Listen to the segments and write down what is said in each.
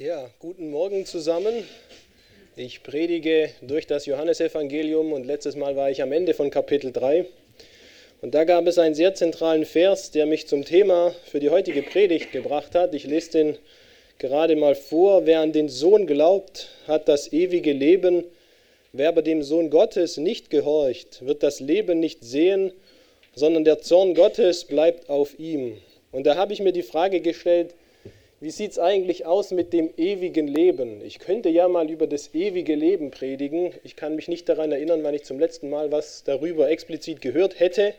Ja, guten Morgen zusammen. Ich predige durch das Johannesevangelium und letztes Mal war ich am Ende von Kapitel 3. Und da gab es einen sehr zentralen Vers, der mich zum Thema für die heutige Predigt gebracht hat. Ich lese den gerade mal vor. Wer an den Sohn glaubt, hat das ewige Leben. Wer aber dem Sohn Gottes nicht gehorcht, wird das Leben nicht sehen, sondern der Zorn Gottes bleibt auf ihm. Und da habe ich mir die Frage gestellt, wie sieht es eigentlich aus mit dem ewigen Leben? Ich könnte ja mal über das ewige Leben predigen. Ich kann mich nicht daran erinnern, wann ich zum letzten Mal was darüber explizit gehört hätte.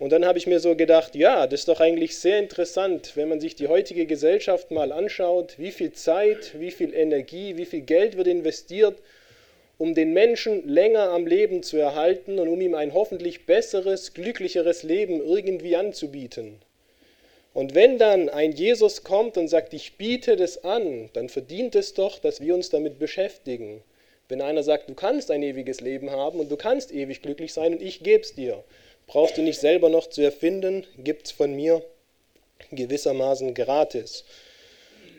Und dann habe ich mir so gedacht, ja, das ist doch eigentlich sehr interessant, wenn man sich die heutige Gesellschaft mal anschaut, wie viel Zeit, wie viel Energie, wie viel Geld wird investiert, um den Menschen länger am Leben zu erhalten und um ihm ein hoffentlich besseres, glücklicheres Leben irgendwie anzubieten. Und wenn dann ein Jesus kommt und sagt, ich biete das an, dann verdient es doch, dass wir uns damit beschäftigen. Wenn einer sagt, du kannst ein ewiges Leben haben und du kannst ewig glücklich sein und ich gebe es dir, brauchst du nicht selber noch zu erfinden, gibt es von mir gewissermaßen gratis.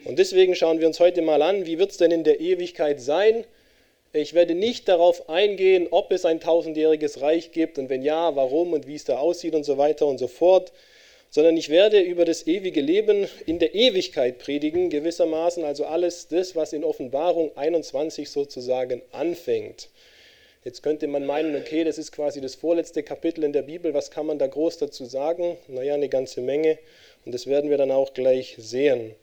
Und deswegen schauen wir uns heute mal an, wie wird es denn in der Ewigkeit sein? Ich werde nicht darauf eingehen, ob es ein tausendjähriges Reich gibt und wenn ja, warum und wie es da aussieht und so weiter und so fort sondern ich werde über das ewige Leben in der Ewigkeit predigen, gewissermaßen also alles das, was in Offenbarung 21 sozusagen anfängt. Jetzt könnte man meinen, okay, das ist quasi das vorletzte Kapitel in der Bibel, was kann man da groß dazu sagen? Naja, eine ganze Menge und das werden wir dann auch gleich sehen.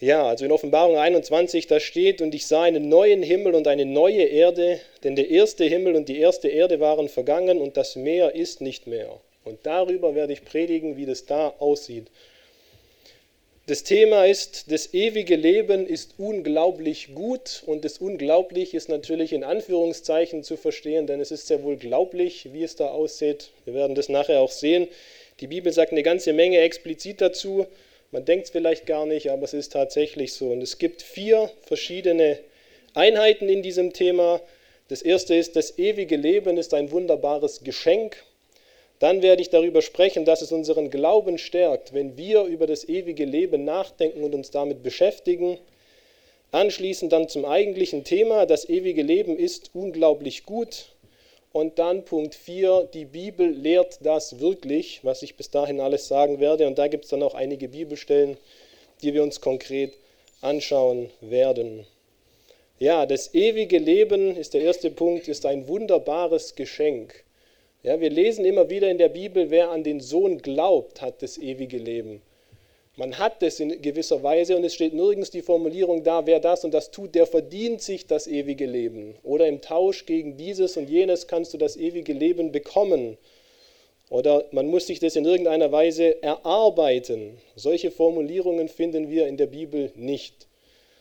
Ja, also in Offenbarung 21, da steht, und ich sah einen neuen Himmel und eine neue Erde, denn der erste Himmel und die erste Erde waren vergangen und das Meer ist nicht mehr. Und darüber werde ich predigen, wie das da aussieht. Das Thema ist, das ewige Leben ist unglaublich gut und das Unglaublich ist natürlich in Anführungszeichen zu verstehen, denn es ist sehr wohl glaublich, wie es da aussieht. Wir werden das nachher auch sehen. Die Bibel sagt eine ganze Menge explizit dazu. Man denkt es vielleicht gar nicht, aber es ist tatsächlich so. Und es gibt vier verschiedene Einheiten in diesem Thema. Das erste ist, das ewige Leben ist ein wunderbares Geschenk. Dann werde ich darüber sprechen, dass es unseren Glauben stärkt, wenn wir über das ewige Leben nachdenken und uns damit beschäftigen. Anschließend dann zum eigentlichen Thema, das ewige Leben ist unglaublich gut. Und dann Punkt 4, die Bibel lehrt das wirklich, was ich bis dahin alles sagen werde. Und da gibt es dann auch einige Bibelstellen, die wir uns konkret anschauen werden. Ja, das ewige Leben ist der erste Punkt, ist ein wunderbares Geschenk. Ja, wir lesen immer wieder in der Bibel, wer an den Sohn glaubt, hat das ewige Leben. Man hat es in gewisser Weise und es steht nirgends die Formulierung da, wer das und das tut, der verdient sich das ewige Leben. Oder im Tausch gegen dieses und jenes kannst du das ewige Leben bekommen. Oder man muss sich das in irgendeiner Weise erarbeiten. Solche Formulierungen finden wir in der Bibel nicht.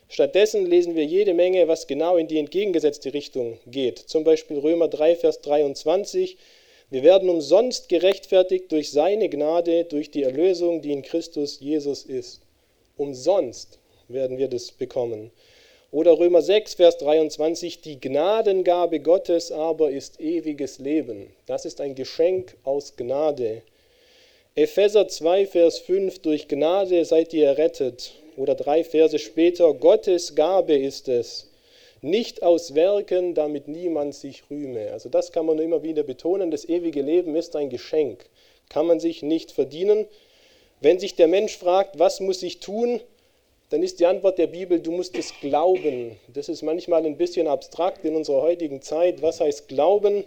Stattdessen lesen wir jede Menge, was genau in die entgegengesetzte Richtung geht. Zum Beispiel Römer 3, Vers 23. Wir werden umsonst gerechtfertigt durch seine Gnade, durch die Erlösung, die in Christus Jesus ist. Umsonst werden wir das bekommen. Oder Römer 6, Vers 23, die Gnadengabe Gottes aber ist ewiges Leben. Das ist ein Geschenk aus Gnade. Epheser 2, Vers 5, durch Gnade seid ihr errettet. Oder drei Verse später, Gottes Gabe ist es, nicht aus Werken, damit niemand sich rühme. Also das kann man immer wieder betonen, das ewige Leben ist ein Geschenk, kann man sich nicht verdienen. Wenn sich der Mensch fragt, was muss ich tun, dann ist die Antwort der Bibel, du musst es glauben. Das ist manchmal ein bisschen abstrakt in unserer heutigen Zeit. Was heißt Glauben?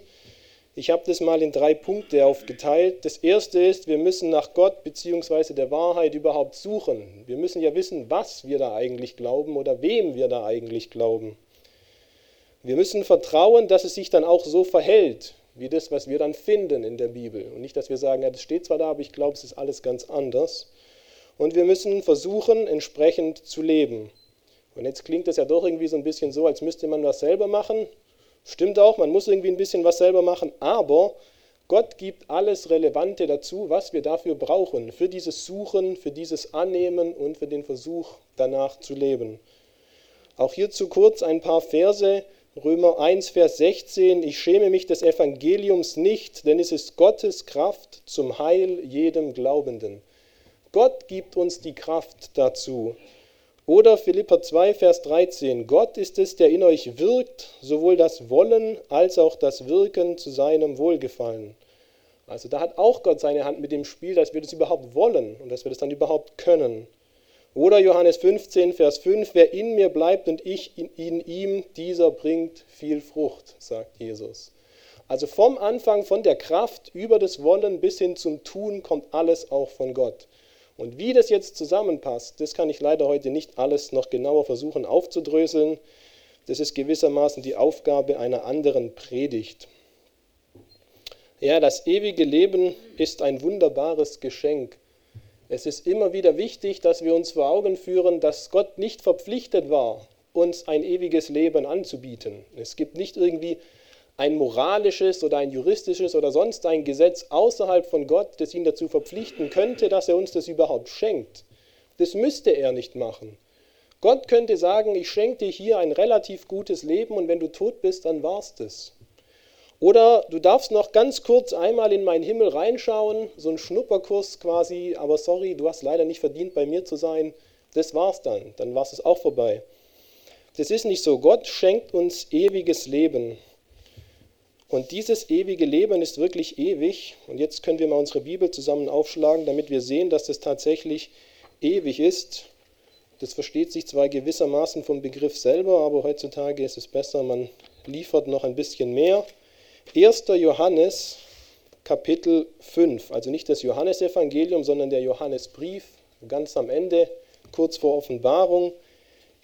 Ich habe das mal in drei Punkte aufgeteilt. Das erste ist, wir müssen nach Gott bzw. der Wahrheit überhaupt suchen. Wir müssen ja wissen, was wir da eigentlich glauben oder wem wir da eigentlich glauben. Wir müssen vertrauen, dass es sich dann auch so verhält, wie das, was wir dann finden in der Bibel. Und nicht, dass wir sagen, ja, das steht zwar da, aber ich glaube, es ist alles ganz anders. Und wir müssen versuchen, entsprechend zu leben. Und jetzt klingt das ja doch irgendwie so ein bisschen so, als müsste man was selber machen. Stimmt auch, man muss irgendwie ein bisschen was selber machen, aber Gott gibt alles Relevante dazu, was wir dafür brauchen, für dieses Suchen, für dieses Annehmen und für den Versuch danach zu leben. Auch hierzu kurz ein paar Verse, Römer 1, Vers 16, ich schäme mich des Evangeliums nicht, denn es ist Gottes Kraft zum Heil jedem Glaubenden. Gott gibt uns die Kraft dazu. Oder Philippa 2, Vers 13. Gott ist es, der in euch wirkt, sowohl das Wollen als auch das Wirken zu seinem Wohlgefallen. Also da hat auch Gott seine Hand mit dem Spiel, dass wir das überhaupt wollen und dass wir das dann überhaupt können. Oder Johannes 15, Vers 5, wer in mir bleibt und ich in, in ihm, dieser bringt viel Frucht, sagt Jesus. Also vom Anfang, von der Kraft über das Wollen bis hin zum Tun kommt alles auch von Gott. Und wie das jetzt zusammenpasst, das kann ich leider heute nicht alles noch genauer versuchen aufzudröseln. Das ist gewissermaßen die Aufgabe einer anderen Predigt. Ja, das ewige Leben ist ein wunderbares Geschenk. Es ist immer wieder wichtig, dass wir uns vor Augen führen, dass Gott nicht verpflichtet war, uns ein ewiges Leben anzubieten. Es gibt nicht irgendwie ein moralisches oder ein juristisches oder sonst ein Gesetz außerhalb von Gott, das ihn dazu verpflichten könnte, dass er uns das überhaupt schenkt. Das müsste er nicht machen. Gott könnte sagen, ich schenke dir hier ein relativ gutes Leben und wenn du tot bist, dann war's das. Oder du darfst noch ganz kurz einmal in meinen Himmel reinschauen, so ein Schnupperkurs quasi, aber sorry, du hast leider nicht verdient, bei mir zu sein. Das war's dann, dann war es auch vorbei. Das ist nicht so. Gott schenkt uns ewiges Leben. Und dieses ewige Leben ist wirklich ewig. Und jetzt können wir mal unsere Bibel zusammen aufschlagen, damit wir sehen, dass das tatsächlich ewig ist. Das versteht sich zwar gewissermaßen vom Begriff selber, aber heutzutage ist es besser, man liefert noch ein bisschen mehr. 1. Johannes Kapitel 5, also nicht das Johannesevangelium, sondern der Johannesbrief, ganz am Ende, kurz vor Offenbarung.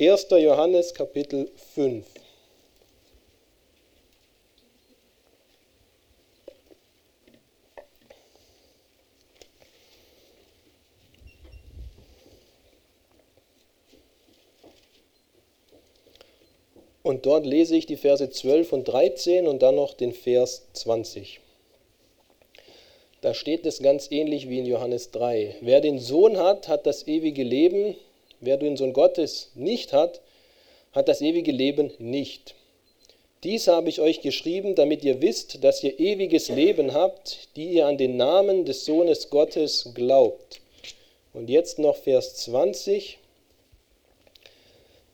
1. Johannes Kapitel 5. Dort lese ich die Verse 12 und 13 und dann noch den Vers 20. Da steht es ganz ähnlich wie in Johannes 3. Wer den Sohn hat, hat das ewige Leben. Wer den Sohn Gottes nicht hat, hat das ewige Leben nicht. Dies habe ich euch geschrieben, damit ihr wisst, dass ihr ewiges Leben habt, die ihr an den Namen des Sohnes Gottes glaubt. Und jetzt noch Vers 20.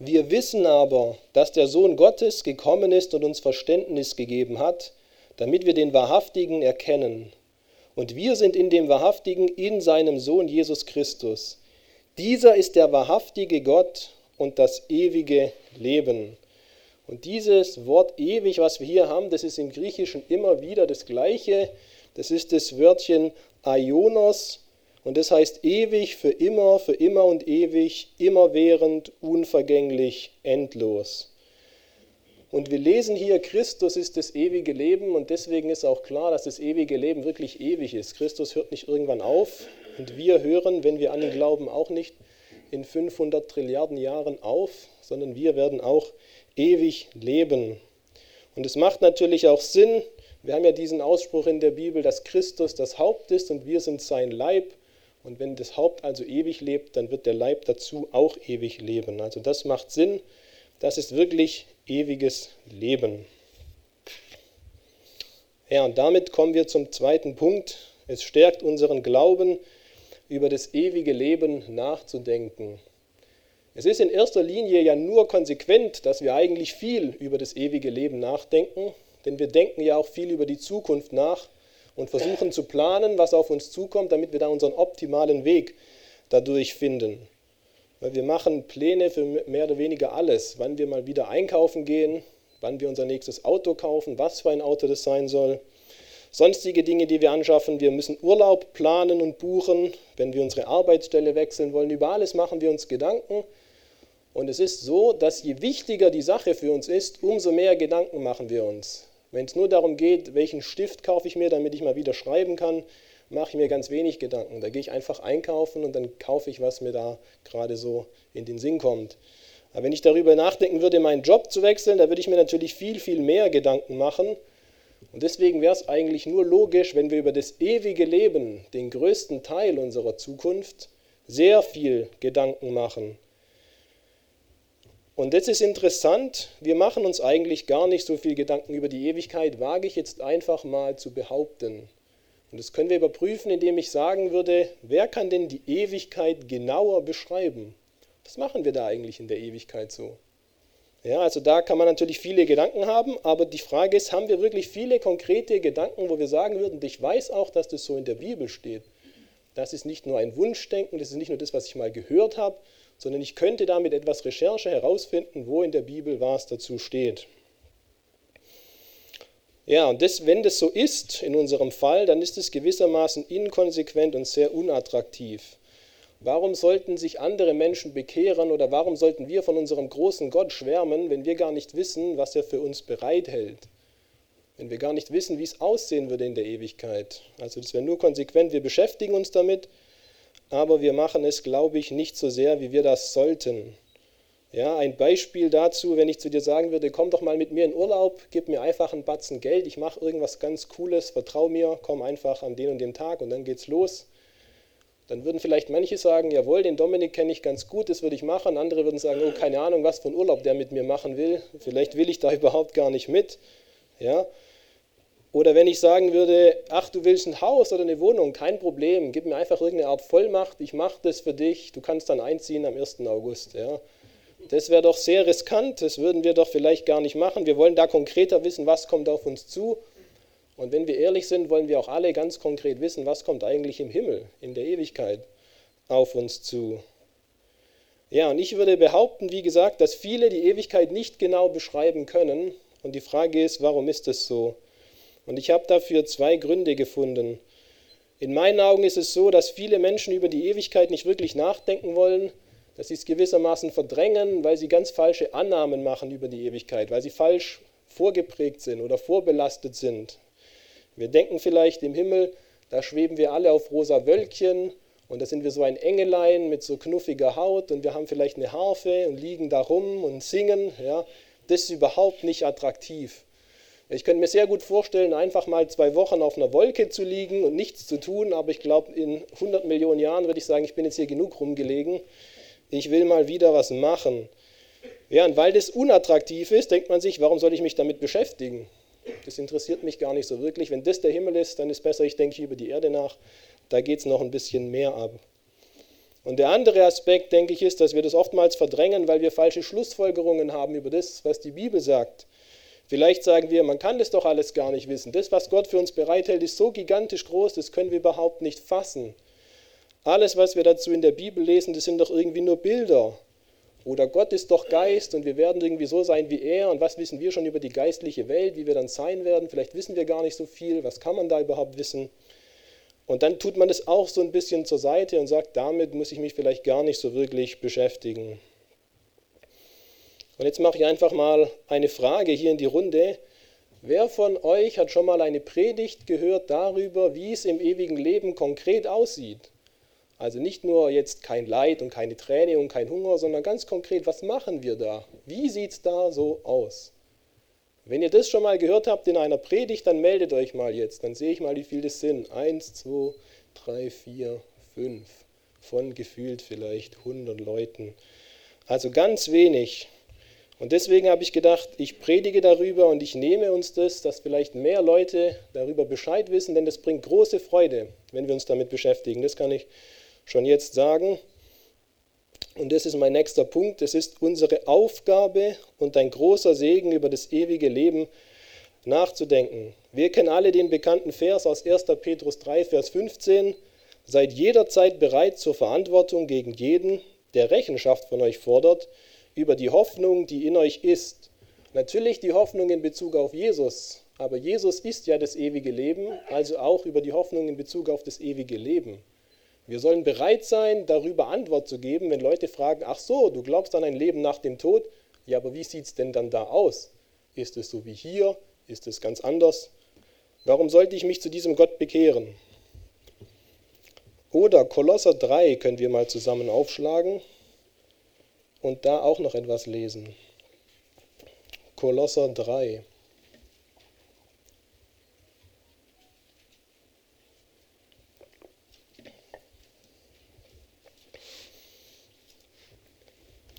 Wir wissen aber, dass der Sohn Gottes gekommen ist und uns Verständnis gegeben hat, damit wir den Wahrhaftigen erkennen. Und wir sind in dem Wahrhaftigen in seinem Sohn Jesus Christus. Dieser ist der wahrhaftige Gott und das ewige Leben. Und dieses Wort ewig, was wir hier haben, das ist im Griechischen immer wieder das gleiche. Das ist das Wörtchen Aionos und das heißt ewig, für immer, für immer und ewig, immerwährend, unvergänglich, endlos. Und wir lesen hier, Christus ist das ewige Leben und deswegen ist auch klar, dass das ewige Leben wirklich ewig ist. Christus hört nicht irgendwann auf und wir hören, wenn wir an ihn glauben, auch nicht in 500 Trilliarden Jahren auf, sondern wir werden auch ewig leben. Und es macht natürlich auch Sinn, wir haben ja diesen Ausspruch in der Bibel, dass Christus das Haupt ist und wir sind sein Leib. Und wenn das Haupt also ewig lebt, dann wird der Leib dazu auch ewig leben. Also das macht Sinn. Das ist wirklich ewiges Leben. Ja, und damit kommen wir zum zweiten Punkt. Es stärkt unseren Glauben, über das ewige Leben nachzudenken. Es ist in erster Linie ja nur konsequent, dass wir eigentlich viel über das ewige Leben nachdenken, denn wir denken ja auch viel über die Zukunft nach und versuchen zu planen, was auf uns zukommt, damit wir da unseren optimalen Weg dadurch finden. Wir machen Pläne für mehr oder weniger alles, wann wir mal wieder einkaufen gehen, wann wir unser nächstes Auto kaufen, was für ein Auto das sein soll. Sonstige Dinge, die wir anschaffen, wir müssen Urlaub planen und buchen, wenn wir unsere Arbeitsstelle wechseln wollen. Über alles machen wir uns Gedanken. Und es ist so, dass je wichtiger die Sache für uns ist, umso mehr Gedanken machen wir uns. Wenn es nur darum geht, welchen Stift kaufe ich mir, damit ich mal wieder schreiben kann, mache ich mir ganz wenig Gedanken. Da gehe ich einfach einkaufen und dann kaufe ich, was mir da gerade so in den Sinn kommt. Aber wenn ich darüber nachdenken würde, meinen Job zu wechseln, da würde ich mir natürlich viel, viel mehr Gedanken machen. Und deswegen wäre es eigentlich nur logisch, wenn wir über das ewige Leben, den größten Teil unserer Zukunft, sehr viel Gedanken machen. Und das ist interessant, wir machen uns eigentlich gar nicht so viel Gedanken über die Ewigkeit, wage ich jetzt einfach mal zu behaupten. Und das können wir überprüfen, indem ich sagen würde, wer kann denn die Ewigkeit genauer beschreiben? Was machen wir da eigentlich in der Ewigkeit so? Ja, also da kann man natürlich viele Gedanken haben, aber die Frage ist, haben wir wirklich viele konkrete Gedanken, wo wir sagen würden, ich weiß auch, dass das so in der Bibel steht. Das ist nicht nur ein Wunschdenken, das ist nicht nur das, was ich mal gehört habe, sondern ich könnte damit etwas Recherche herausfinden, wo in der Bibel was dazu steht. Ja, und das, wenn das so ist in unserem Fall, dann ist es gewissermaßen inkonsequent und sehr unattraktiv. Warum sollten sich andere Menschen bekehren oder warum sollten wir von unserem großen Gott schwärmen, wenn wir gar nicht wissen, was er für uns bereithält? Wenn wir gar nicht wissen, wie es aussehen würde in der Ewigkeit. Also das wäre nur konsequent, wir beschäftigen uns damit, aber wir machen es, glaube ich, nicht so sehr, wie wir das sollten. Ja, ein Beispiel dazu, wenn ich zu dir sagen würde, komm doch mal mit mir in Urlaub, gib mir einfach einen Batzen Geld, ich mache irgendwas ganz Cooles, vertrau mir, komm einfach an den und dem Tag und dann geht's los dann würden vielleicht manche sagen, jawohl, den Dominik kenne ich ganz gut, das würde ich machen. Andere würden sagen, oh, keine Ahnung, was für einen Urlaub der mit mir machen will. Vielleicht will ich da überhaupt gar nicht mit. Ja? Oder wenn ich sagen würde, ach, du willst ein Haus oder eine Wohnung, kein Problem, gib mir einfach irgendeine Art Vollmacht, ich mache das für dich, du kannst dann einziehen am 1. August. Ja? Das wäre doch sehr riskant, das würden wir doch vielleicht gar nicht machen. Wir wollen da konkreter wissen, was kommt auf uns zu. Und wenn wir ehrlich sind, wollen wir auch alle ganz konkret wissen, was kommt eigentlich im Himmel, in der Ewigkeit auf uns zu. Ja, und ich würde behaupten, wie gesagt, dass viele die Ewigkeit nicht genau beschreiben können. Und die Frage ist, warum ist das so? Und ich habe dafür zwei Gründe gefunden. In meinen Augen ist es so, dass viele Menschen über die Ewigkeit nicht wirklich nachdenken wollen, dass sie es gewissermaßen verdrängen, weil sie ganz falsche Annahmen machen über die Ewigkeit, weil sie falsch vorgeprägt sind oder vorbelastet sind. Wir denken vielleicht im Himmel, da schweben wir alle auf rosa Wölkchen und da sind wir so ein Engelein mit so knuffiger Haut und wir haben vielleicht eine Harfe und liegen da rum und singen. Ja. Das ist überhaupt nicht attraktiv. Ich könnte mir sehr gut vorstellen, einfach mal zwei Wochen auf einer Wolke zu liegen und nichts zu tun, aber ich glaube, in 100 Millionen Jahren würde ich sagen, ich bin jetzt hier genug rumgelegen. Ich will mal wieder was machen. Ja, und weil das unattraktiv ist, denkt man sich, warum soll ich mich damit beschäftigen? Das interessiert mich gar nicht so wirklich. Wenn das der Himmel ist, dann ist besser, ich denke über die Erde nach. Da geht es noch ein bisschen mehr ab. Und der andere Aspekt, denke ich, ist, dass wir das oftmals verdrängen, weil wir falsche Schlussfolgerungen haben über das, was die Bibel sagt. Vielleicht sagen wir, man kann das doch alles gar nicht wissen. Das, was Gott für uns bereithält, ist so gigantisch groß, das können wir überhaupt nicht fassen. Alles, was wir dazu in der Bibel lesen, das sind doch irgendwie nur Bilder. Oder Gott ist doch Geist und wir werden irgendwie so sein wie er. Und was wissen wir schon über die geistliche Welt, wie wir dann sein werden? Vielleicht wissen wir gar nicht so viel. Was kann man da überhaupt wissen? Und dann tut man es auch so ein bisschen zur Seite und sagt, damit muss ich mich vielleicht gar nicht so wirklich beschäftigen. Und jetzt mache ich einfach mal eine Frage hier in die Runde. Wer von euch hat schon mal eine Predigt gehört darüber, wie es im ewigen Leben konkret aussieht? Also nicht nur jetzt kein Leid und keine Träne und kein Hunger, sondern ganz konkret, was machen wir da? Wie sieht es da so aus? Wenn ihr das schon mal gehört habt in einer Predigt, dann meldet euch mal jetzt. Dann sehe ich mal, wie viel das sind. Eins, zwei, drei, vier, fünf. Von gefühlt vielleicht 100 Leuten. Also ganz wenig. Und deswegen habe ich gedacht, ich predige darüber und ich nehme uns das, dass vielleicht mehr Leute darüber Bescheid wissen, denn das bringt große Freude, wenn wir uns damit beschäftigen. Das kann ich schon jetzt sagen. Und das ist mein nächster Punkt. Es ist unsere Aufgabe und ein großer Segen über das ewige Leben nachzudenken. Wir kennen alle den bekannten Vers aus 1. Petrus 3, Vers 15. Seid jederzeit bereit zur Verantwortung gegen jeden, der Rechenschaft von euch fordert, über die Hoffnung, die in euch ist. Natürlich die Hoffnung in Bezug auf Jesus, aber Jesus ist ja das ewige Leben, also auch über die Hoffnung in Bezug auf das ewige Leben. Wir sollen bereit sein, darüber Antwort zu geben, wenn Leute fragen, ach so, du glaubst an ein Leben nach dem Tod? Ja, aber wie sieht es denn dann da aus? Ist es so wie hier? Ist es ganz anders? Warum sollte ich mich zu diesem Gott bekehren? Oder Kolosser 3 können wir mal zusammen aufschlagen und da auch noch etwas lesen. Kolosser 3.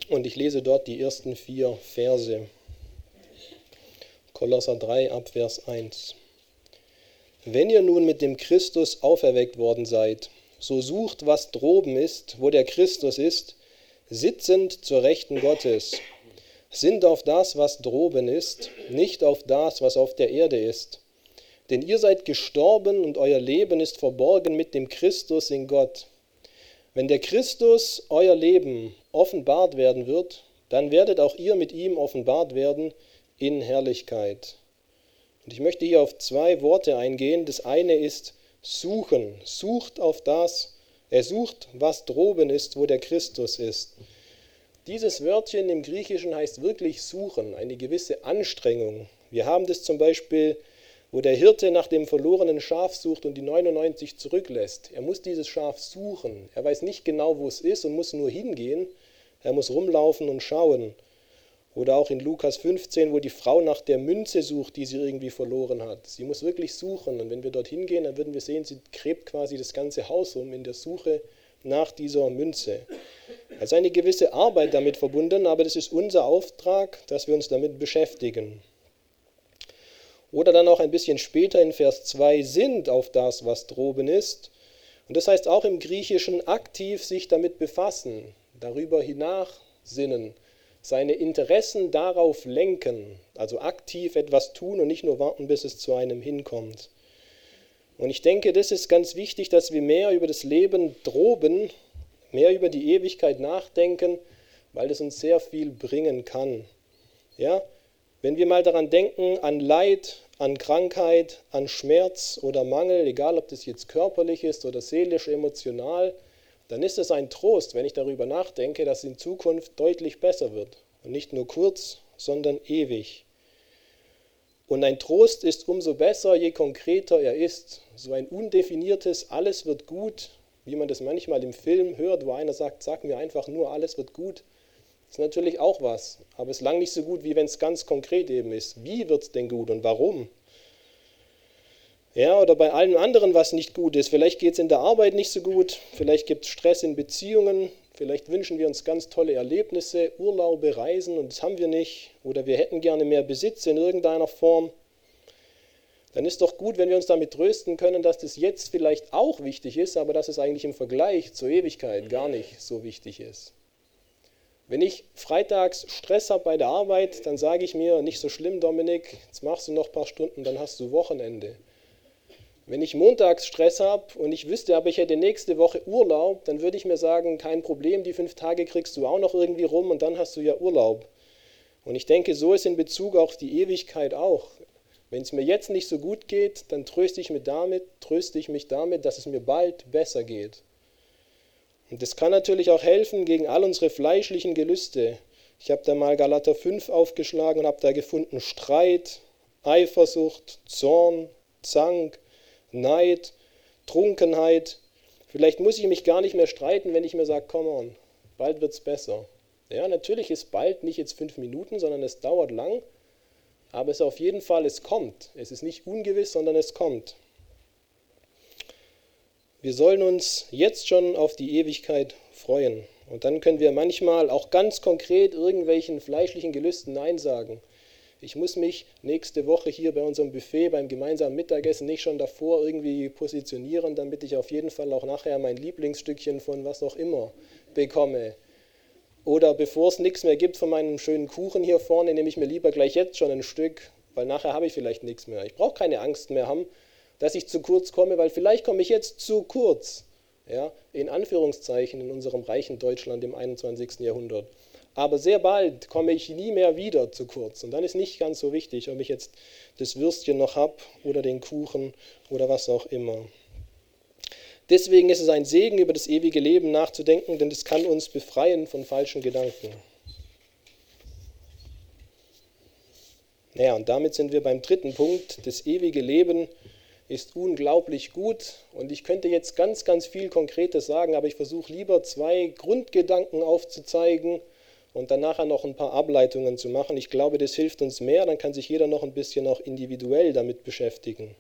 Und ich lese dort die ersten vier Verse. Kolosser 3 Abvers 1. Wenn ihr nun mit dem Christus auferweckt worden seid, so sucht, was droben ist, wo der Christus ist, sitzend zur Rechten Gottes, sind auf das, was droben ist, nicht auf das, was auf der Erde ist. Denn ihr seid gestorben und euer Leben ist verborgen mit dem Christus in Gott. Wenn der Christus, euer Leben, offenbart werden wird, dann werdet auch ihr mit ihm offenbart werden in Herrlichkeit. Und ich möchte hier auf zwei Worte eingehen. Das eine ist suchen. Sucht auf das, er sucht, was droben ist, wo der Christus ist. Dieses Wörtchen im Griechischen heißt wirklich suchen, eine gewisse Anstrengung. Wir haben das zum Beispiel, wo der Hirte nach dem verlorenen Schaf sucht und die 99 zurücklässt. Er muss dieses Schaf suchen. Er weiß nicht genau, wo es ist und muss nur hingehen. Er muss rumlaufen und schauen. Oder auch in Lukas 15, wo die Frau nach der Münze sucht, die sie irgendwie verloren hat. Sie muss wirklich suchen. Und wenn wir dorthin gehen, dann würden wir sehen, sie gräbt quasi das ganze Haus um in der Suche nach dieser Münze. Also eine gewisse Arbeit damit verbunden, aber das ist unser Auftrag, dass wir uns damit beschäftigen. Oder dann auch ein bisschen später in Vers 2 sind auf das, was droben ist. Und das heißt auch im Griechischen aktiv sich damit befassen, darüber hinachsinnen seine Interessen darauf lenken, also aktiv etwas tun und nicht nur warten, bis es zu einem hinkommt. Und ich denke, das ist ganz wichtig, dass wir mehr über das Leben droben, mehr über die Ewigkeit nachdenken, weil das uns sehr viel bringen kann. Ja? Wenn wir mal daran denken, an Leid, an Krankheit, an Schmerz oder Mangel, egal ob das jetzt körperlich ist oder seelisch, emotional, dann ist es ein Trost, wenn ich darüber nachdenke, dass es in Zukunft deutlich besser wird. Und nicht nur kurz, sondern ewig. Und ein Trost ist umso besser, je konkreter er ist. So ein undefiniertes Alles wird gut, wie man das manchmal im Film hört, wo einer sagt, sag mir einfach nur, alles wird gut, ist natürlich auch was. Aber es ist lang nicht so gut, wie wenn es ganz konkret eben ist. Wie wird es denn gut und warum? Ja, oder bei allem anderen, was nicht gut ist. Vielleicht geht es in der Arbeit nicht so gut, vielleicht gibt es Stress in Beziehungen, vielleicht wünschen wir uns ganz tolle Erlebnisse, Urlaube, Reisen und das haben wir nicht. Oder wir hätten gerne mehr Besitz in irgendeiner Form. Dann ist doch gut, wenn wir uns damit trösten können, dass das jetzt vielleicht auch wichtig ist, aber dass es eigentlich im Vergleich zur Ewigkeit gar nicht so wichtig ist. Wenn ich freitags Stress habe bei der Arbeit, dann sage ich mir, nicht so schlimm, Dominik, jetzt machst du noch ein paar Stunden, dann hast du Wochenende. Wenn ich montags Stress habe und ich wüsste, aber ich hätte nächste Woche Urlaub, dann würde ich mir sagen, kein Problem, die fünf Tage kriegst du auch noch irgendwie rum und dann hast du ja Urlaub. Und ich denke, so ist in Bezug auf die Ewigkeit auch. Wenn es mir jetzt nicht so gut geht, dann tröste ich mich damit, tröste ich mich damit, dass es mir bald besser geht. Und das kann natürlich auch helfen gegen all unsere fleischlichen Gelüste. Ich habe da mal Galater 5 aufgeschlagen und habe da gefunden Streit, Eifersucht, Zorn, Zank, Neid, Trunkenheit. Vielleicht muss ich mich gar nicht mehr streiten, wenn ich mir sage, komm on, bald wird es besser. Ja, natürlich ist bald nicht jetzt fünf Minuten, sondern es dauert lang, aber es auf jeden Fall, es kommt. Es ist nicht ungewiss, sondern es kommt. Wir sollen uns jetzt schon auf die Ewigkeit freuen. Und dann können wir manchmal auch ganz konkret irgendwelchen fleischlichen Gelüsten Nein sagen. Ich muss mich nächste Woche hier bei unserem Buffet beim gemeinsamen Mittagessen nicht schon davor irgendwie positionieren, damit ich auf jeden Fall auch nachher mein Lieblingsstückchen von was auch immer bekomme. Oder bevor es nichts mehr gibt von meinem schönen Kuchen hier vorne, nehme ich mir lieber gleich jetzt schon ein Stück, weil nachher habe ich vielleicht nichts mehr. Ich brauche keine Angst mehr haben, dass ich zu kurz komme, weil vielleicht komme ich jetzt zu kurz. Ja, in Anführungszeichen in unserem reichen Deutschland im 21. Jahrhundert. Aber sehr bald komme ich nie mehr wieder zu kurz. Und dann ist nicht ganz so wichtig, ob ich jetzt das Würstchen noch habe oder den Kuchen oder was auch immer. Deswegen ist es ein Segen, über das ewige Leben nachzudenken, denn es kann uns befreien von falschen Gedanken. Naja, und damit sind wir beim dritten Punkt. Das ewige Leben ist unglaublich gut. Und ich könnte jetzt ganz, ganz viel Konkretes sagen, aber ich versuche lieber zwei Grundgedanken aufzuzeigen und dann nachher noch ein paar Ableitungen zu machen. Ich glaube, das hilft uns mehr, dann kann sich jeder noch ein bisschen auch individuell damit beschäftigen.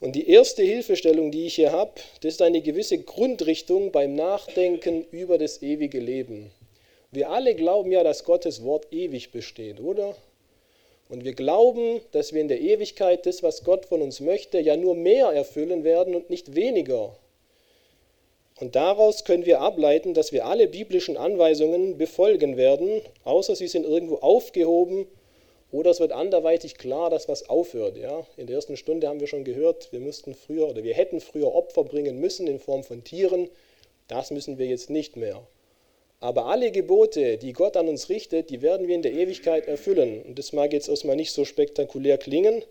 Und die erste Hilfestellung, die ich hier habe, das ist eine gewisse Grundrichtung beim Nachdenken über das ewige Leben. Wir alle glauben ja, dass Gottes Wort ewig besteht, oder? Und wir glauben, dass wir in der Ewigkeit das, was Gott von uns möchte, ja nur mehr erfüllen werden und nicht weniger. Und daraus können wir ableiten, dass wir alle biblischen Anweisungen befolgen werden, außer sie sind irgendwo aufgehoben oder es wird anderweitig klar, dass was aufhört. Ja? In der ersten Stunde haben wir schon gehört, wir müssten früher oder wir hätten früher Opfer bringen müssen in Form von Tieren. Das müssen wir jetzt nicht mehr. Aber alle Gebote, die Gott an uns richtet, die werden wir in der Ewigkeit erfüllen. Und das mag jetzt erstmal nicht so spektakulär klingen,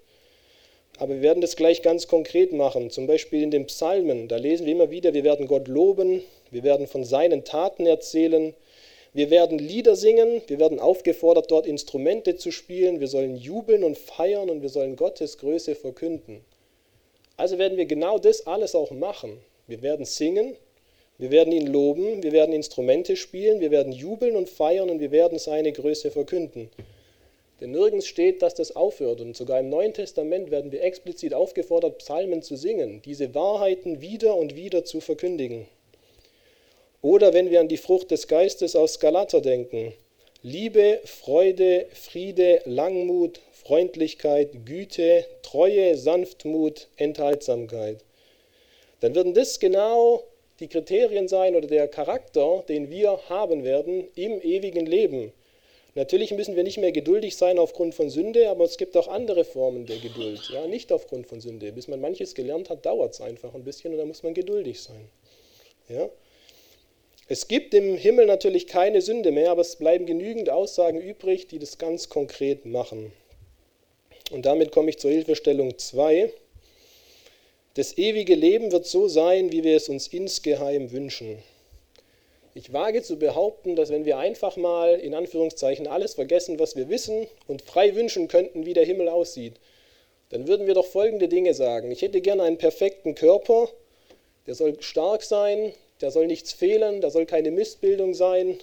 aber wir werden das gleich ganz konkret machen. Zum Beispiel in den Psalmen, da lesen wir immer wieder, wir werden Gott loben, wir werden von seinen Taten erzählen, wir werden Lieder singen, wir werden aufgefordert, dort Instrumente zu spielen, wir sollen jubeln und feiern und wir sollen Gottes Größe verkünden. Also werden wir genau das alles auch machen. Wir werden singen, wir werden ihn loben, wir werden Instrumente spielen, wir werden jubeln und feiern und wir werden seine Größe verkünden. Denn nirgends steht, dass das aufhört. Und sogar im Neuen Testament werden wir explizit aufgefordert, Psalmen zu singen, diese Wahrheiten wieder und wieder zu verkündigen. Oder wenn wir an die Frucht des Geistes aus Galater denken, Liebe, Freude, Friede, Langmut, Freundlichkeit, Güte, Treue, Sanftmut, Enthaltsamkeit, dann würden das genau die Kriterien sein oder der Charakter, den wir haben werden im ewigen Leben. Natürlich müssen wir nicht mehr geduldig sein aufgrund von Sünde, aber es gibt auch andere Formen der Geduld. Ja, nicht aufgrund von Sünde. Bis man manches gelernt hat, dauert es einfach ein bisschen und da muss man geduldig sein. Ja? Es gibt im Himmel natürlich keine Sünde mehr, aber es bleiben genügend Aussagen übrig, die das ganz konkret machen. Und damit komme ich zur Hilfestellung 2. Das ewige Leben wird so sein, wie wir es uns insgeheim wünschen. Ich wage zu behaupten, dass wenn wir einfach mal in Anführungszeichen alles vergessen, was wir wissen und frei wünschen könnten, wie der Himmel aussieht, dann würden wir doch folgende Dinge sagen. Ich hätte gerne einen perfekten Körper, der soll stark sein, da soll nichts fehlen, da soll keine Missbildung sein.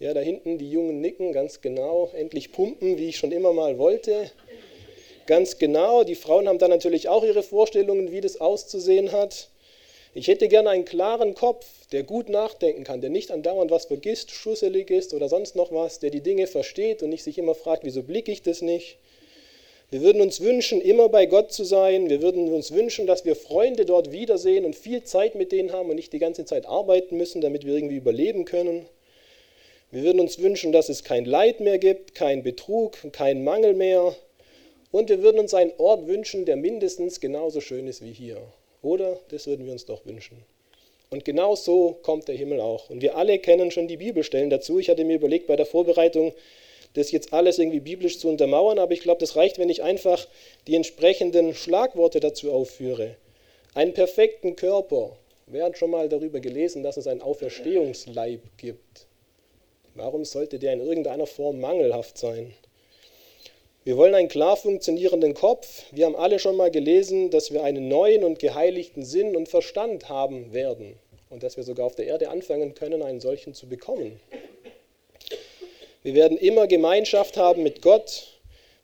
Ja, da hinten die Jungen nicken, ganz genau. Endlich pumpen, wie ich schon immer mal wollte. Ganz genau. Die Frauen haben da natürlich auch ihre Vorstellungen, wie das auszusehen hat. Ich hätte gerne einen klaren Kopf, der gut nachdenken kann, der nicht andauernd was vergisst, schusselig ist oder sonst noch was, der die Dinge versteht und nicht sich immer fragt, wieso blicke ich das nicht. Wir würden uns wünschen, immer bei Gott zu sein. Wir würden uns wünschen, dass wir Freunde dort wiedersehen und viel Zeit mit denen haben und nicht die ganze Zeit arbeiten müssen, damit wir irgendwie überleben können. Wir würden uns wünschen, dass es kein Leid mehr gibt, kein Betrug, kein Mangel mehr. Und wir würden uns einen Ort wünschen, der mindestens genauso schön ist wie hier. Oder? Das würden wir uns doch wünschen. Und genau so kommt der Himmel auch. Und wir alle kennen schon die Bibelstellen dazu. Ich hatte mir überlegt bei der Vorbereitung, das jetzt alles irgendwie biblisch zu untermauern, aber ich glaube, das reicht, wenn ich einfach die entsprechenden Schlagworte dazu aufführe. Einen perfekten Körper. Wer hat schon mal darüber gelesen, dass es einen Auferstehungsleib gibt? Warum sollte der in irgendeiner Form mangelhaft sein? Wir wollen einen klar funktionierenden Kopf. Wir haben alle schon mal gelesen, dass wir einen neuen und geheiligten Sinn und Verstand haben werden und dass wir sogar auf der Erde anfangen können, einen solchen zu bekommen. Wir werden immer Gemeinschaft haben mit Gott.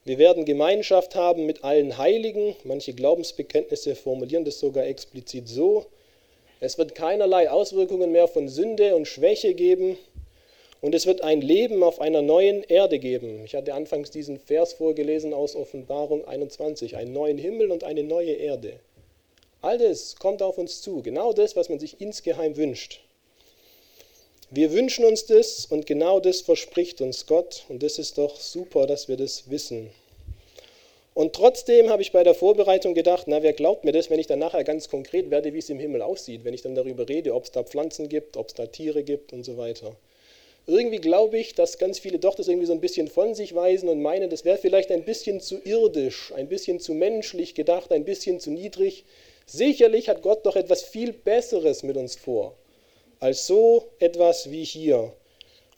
Wir werden Gemeinschaft haben mit allen Heiligen. Manche Glaubensbekenntnisse formulieren das sogar explizit so. Es wird keinerlei Auswirkungen mehr von Sünde und Schwäche geben. Und es wird ein Leben auf einer neuen Erde geben. Ich hatte anfangs diesen Vers vorgelesen aus Offenbarung 21. Einen neuen Himmel und eine neue Erde. All das kommt auf uns zu. Genau das, was man sich insgeheim wünscht. Wir wünschen uns das und genau das verspricht uns Gott. Und das ist doch super, dass wir das wissen. Und trotzdem habe ich bei der Vorbereitung gedacht, na, wer glaubt mir das, wenn ich dann nachher ganz konkret werde, wie es im Himmel aussieht, wenn ich dann darüber rede, ob es da Pflanzen gibt, ob es da Tiere gibt und so weiter irgendwie glaube ich, dass ganz viele doch das irgendwie so ein bisschen von sich weisen und meinen, das wäre vielleicht ein bisschen zu irdisch, ein bisschen zu menschlich gedacht, ein bisschen zu niedrig. Sicherlich hat Gott doch etwas viel Besseres mit uns vor, als so etwas wie hier.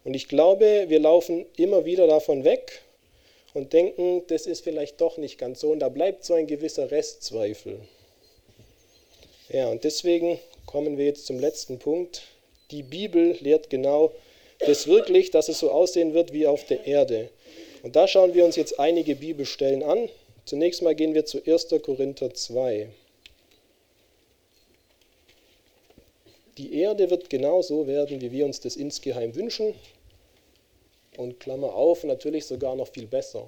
Und ich glaube, wir laufen immer wieder davon weg und denken, das ist vielleicht doch nicht ganz so. Und da bleibt so ein gewisser Restzweifel. Ja, und deswegen kommen wir jetzt zum letzten Punkt. Die Bibel lehrt genau, das wirklich, dass es so aussehen wird wie auf der Erde. Und da schauen wir uns jetzt einige Bibelstellen an. Zunächst mal gehen wir zu 1. Korinther 2. Die Erde wird genau so werden, wie wir uns das insgeheim wünschen. Und Klammer auf, natürlich sogar noch viel besser.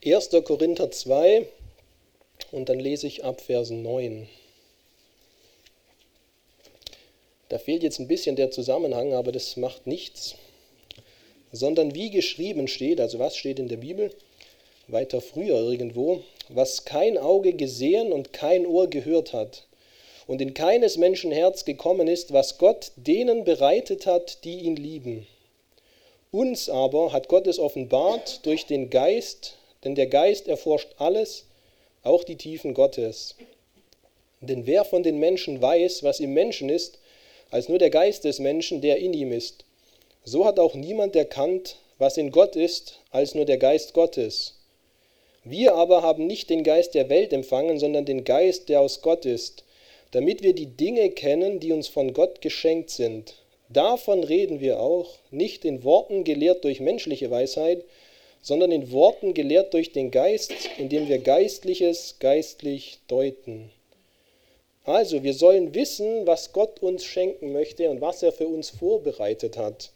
Erster Korinther 2, und dann lese ich ab Vers 9. Da fehlt jetzt ein bisschen der Zusammenhang, aber das macht nichts. Sondern wie geschrieben steht, also was steht in der Bibel, weiter früher irgendwo, was kein Auge gesehen und kein Ohr gehört hat und in keines Menschen Herz gekommen ist, was Gott denen bereitet hat, die ihn lieben. Uns aber hat Gott es offenbart durch den Geist, denn der Geist erforscht alles, auch die Tiefen Gottes. Denn wer von den Menschen weiß, was im Menschen ist, als nur der Geist des Menschen, der in ihm ist. So hat auch niemand erkannt, was in Gott ist, als nur der Geist Gottes. Wir aber haben nicht den Geist der Welt empfangen, sondern den Geist, der aus Gott ist, damit wir die Dinge kennen, die uns von Gott geschenkt sind. Davon reden wir auch, nicht in Worten gelehrt durch menschliche Weisheit, sondern in Worten gelehrt durch den Geist, indem wir Geistliches geistlich deuten. Also, wir sollen wissen, was Gott uns schenken möchte und was er für uns vorbereitet hat.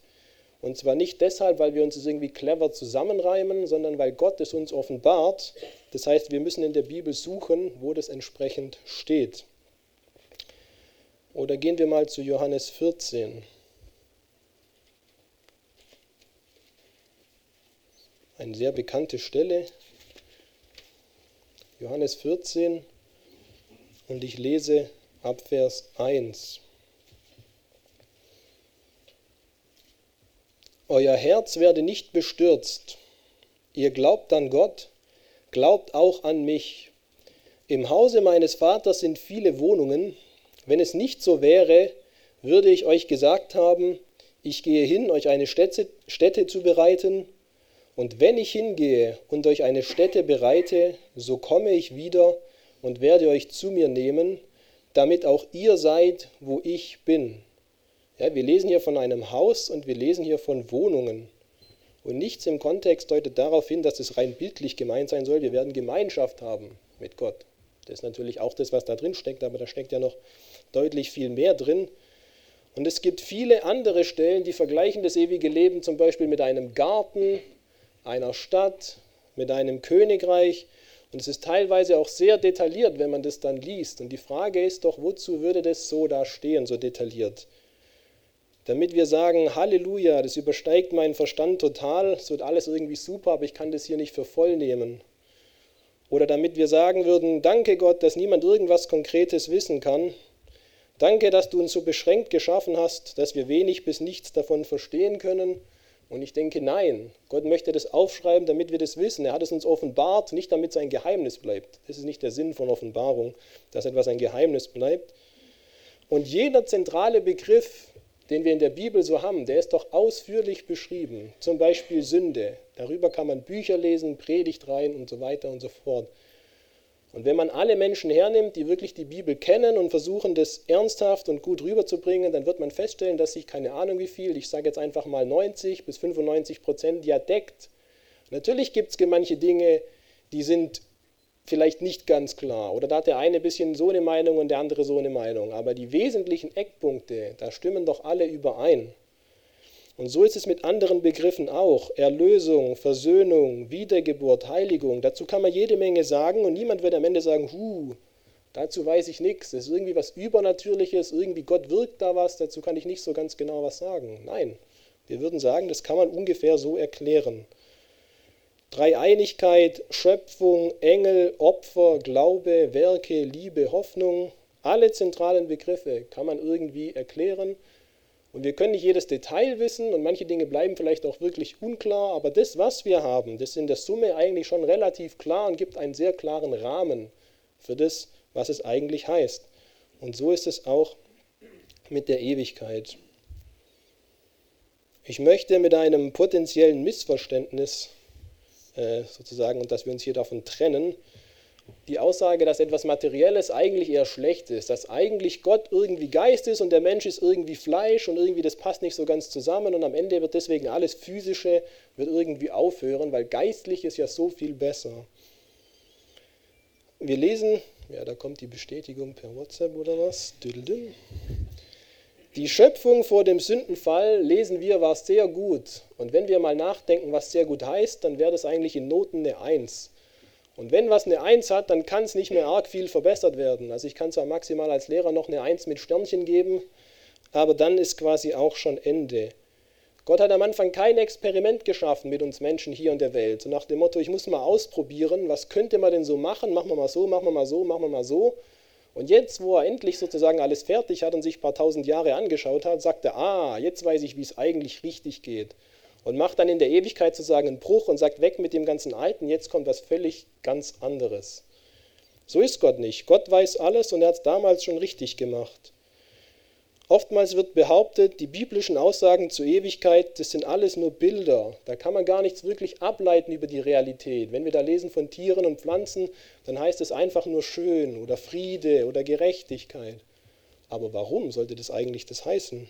Und zwar nicht deshalb, weil wir uns das irgendwie clever zusammenreimen, sondern weil Gott es uns offenbart. Das heißt, wir müssen in der Bibel suchen, wo das entsprechend steht. Oder gehen wir mal zu Johannes 14. Eine sehr bekannte Stelle. Johannes 14, und ich lese ab Vers 1. Euer Herz werde nicht bestürzt. Ihr glaubt an Gott, glaubt auch an mich. Im Hause meines Vaters sind viele Wohnungen. Wenn es nicht so wäre, würde ich euch gesagt haben, ich gehe hin, euch eine Stätte, Stätte zu bereiten. Und wenn ich hingehe und euch eine Stätte bereite, so komme ich wieder und werde euch zu mir nehmen, damit auch ihr seid, wo ich bin. Ja, wir lesen hier von einem Haus und wir lesen hier von Wohnungen. Und nichts im Kontext deutet darauf hin, dass es rein bildlich gemeint sein soll. Wir werden Gemeinschaft haben mit Gott. Das ist natürlich auch das, was da drin steckt, aber da steckt ja noch deutlich viel mehr drin. Und es gibt viele andere Stellen, die vergleichen das ewige Leben zum Beispiel mit einem Garten, einer Stadt, mit einem Königreich. Und es ist teilweise auch sehr detailliert, wenn man das dann liest. Und die Frage ist doch, wozu würde das so da stehen, so detailliert? Damit wir sagen, Halleluja, das übersteigt meinen Verstand total, es wird alles irgendwie super, aber ich kann das hier nicht für voll nehmen. Oder damit wir sagen würden, danke Gott, dass niemand irgendwas Konkretes wissen kann. Danke, dass du uns so beschränkt geschaffen hast, dass wir wenig bis nichts davon verstehen können. Und ich denke, nein, Gott möchte das aufschreiben, damit wir das wissen. Er hat es uns offenbart, nicht damit es ein Geheimnis bleibt. Das ist nicht der Sinn von Offenbarung, dass etwas ein Geheimnis bleibt. Und jeder zentrale Begriff, den wir in der Bibel so haben, der ist doch ausführlich beschrieben. Zum Beispiel Sünde. Darüber kann man Bücher lesen, Predigt rein und so weiter und so fort. Und wenn man alle Menschen hernimmt, die wirklich die Bibel kennen und versuchen, das ernsthaft und gut rüberzubringen, dann wird man feststellen, dass sich keine Ahnung wie viel, ich sage jetzt einfach mal 90 bis 95 Prozent ja deckt. Natürlich gibt es manche Dinge, die sind vielleicht nicht ganz klar oder da hat der eine ein bisschen so eine Meinung und der andere so eine Meinung, aber die wesentlichen Eckpunkte, da stimmen doch alle überein. Und so ist es mit anderen Begriffen auch. Erlösung, Versöhnung, Wiedergeburt, Heiligung. Dazu kann man jede Menge sagen und niemand wird am Ende sagen, hu, dazu weiß ich nichts. Das ist irgendwie was Übernatürliches, irgendwie Gott wirkt da was, dazu kann ich nicht so ganz genau was sagen. Nein, wir würden sagen, das kann man ungefähr so erklären. Dreieinigkeit, Schöpfung, Engel, Opfer, Glaube, Werke, Liebe, Hoffnung, alle zentralen Begriffe kann man irgendwie erklären und wir können nicht jedes Detail wissen und manche Dinge bleiben vielleicht auch wirklich unklar, aber das, was wir haben, das ist in der Summe eigentlich schon relativ klar und gibt einen sehr klaren Rahmen für das, was es eigentlich heißt. Und so ist es auch mit der Ewigkeit. Ich möchte mit einem potenziellen Missverständnis äh, sozusagen und dass wir uns hier davon trennen, die Aussage, dass etwas Materielles eigentlich eher schlecht ist, dass eigentlich Gott irgendwie Geist ist und der Mensch ist irgendwie Fleisch und irgendwie das passt nicht so ganz zusammen und am Ende wird deswegen alles Physische wird irgendwie aufhören, weil geistlich ist ja so viel besser. Wir lesen, ja, da kommt die Bestätigung per WhatsApp oder was. Die Schöpfung vor dem Sündenfall, lesen wir, war sehr gut. Und wenn wir mal nachdenken, was sehr gut heißt, dann wäre das eigentlich in Noten eine Eins. Und wenn was eine 1 hat, dann kann es nicht mehr arg viel verbessert werden. Also ich kann zwar maximal als Lehrer noch eine 1 mit Sternchen geben, aber dann ist quasi auch schon Ende. Gott hat am Anfang kein Experiment geschaffen mit uns Menschen hier in der Welt. So nach dem Motto, ich muss mal ausprobieren, was könnte man denn so machen? Machen wir mal so, machen wir mal so, machen wir mal so. Und jetzt, wo er endlich sozusagen alles fertig hat und sich ein paar tausend Jahre angeschaut hat, sagt er, ah, jetzt weiß ich, wie es eigentlich richtig geht und macht dann in der Ewigkeit sozusagen einen Bruch und sagt, weg mit dem ganzen Alten, jetzt kommt was völlig ganz anderes. So ist Gott nicht. Gott weiß alles und er hat es damals schon richtig gemacht. Oftmals wird behauptet, die biblischen Aussagen zur Ewigkeit, das sind alles nur Bilder. Da kann man gar nichts wirklich ableiten über die Realität. Wenn wir da lesen von Tieren und Pflanzen, dann heißt es einfach nur schön oder Friede oder Gerechtigkeit. Aber warum sollte das eigentlich das heißen?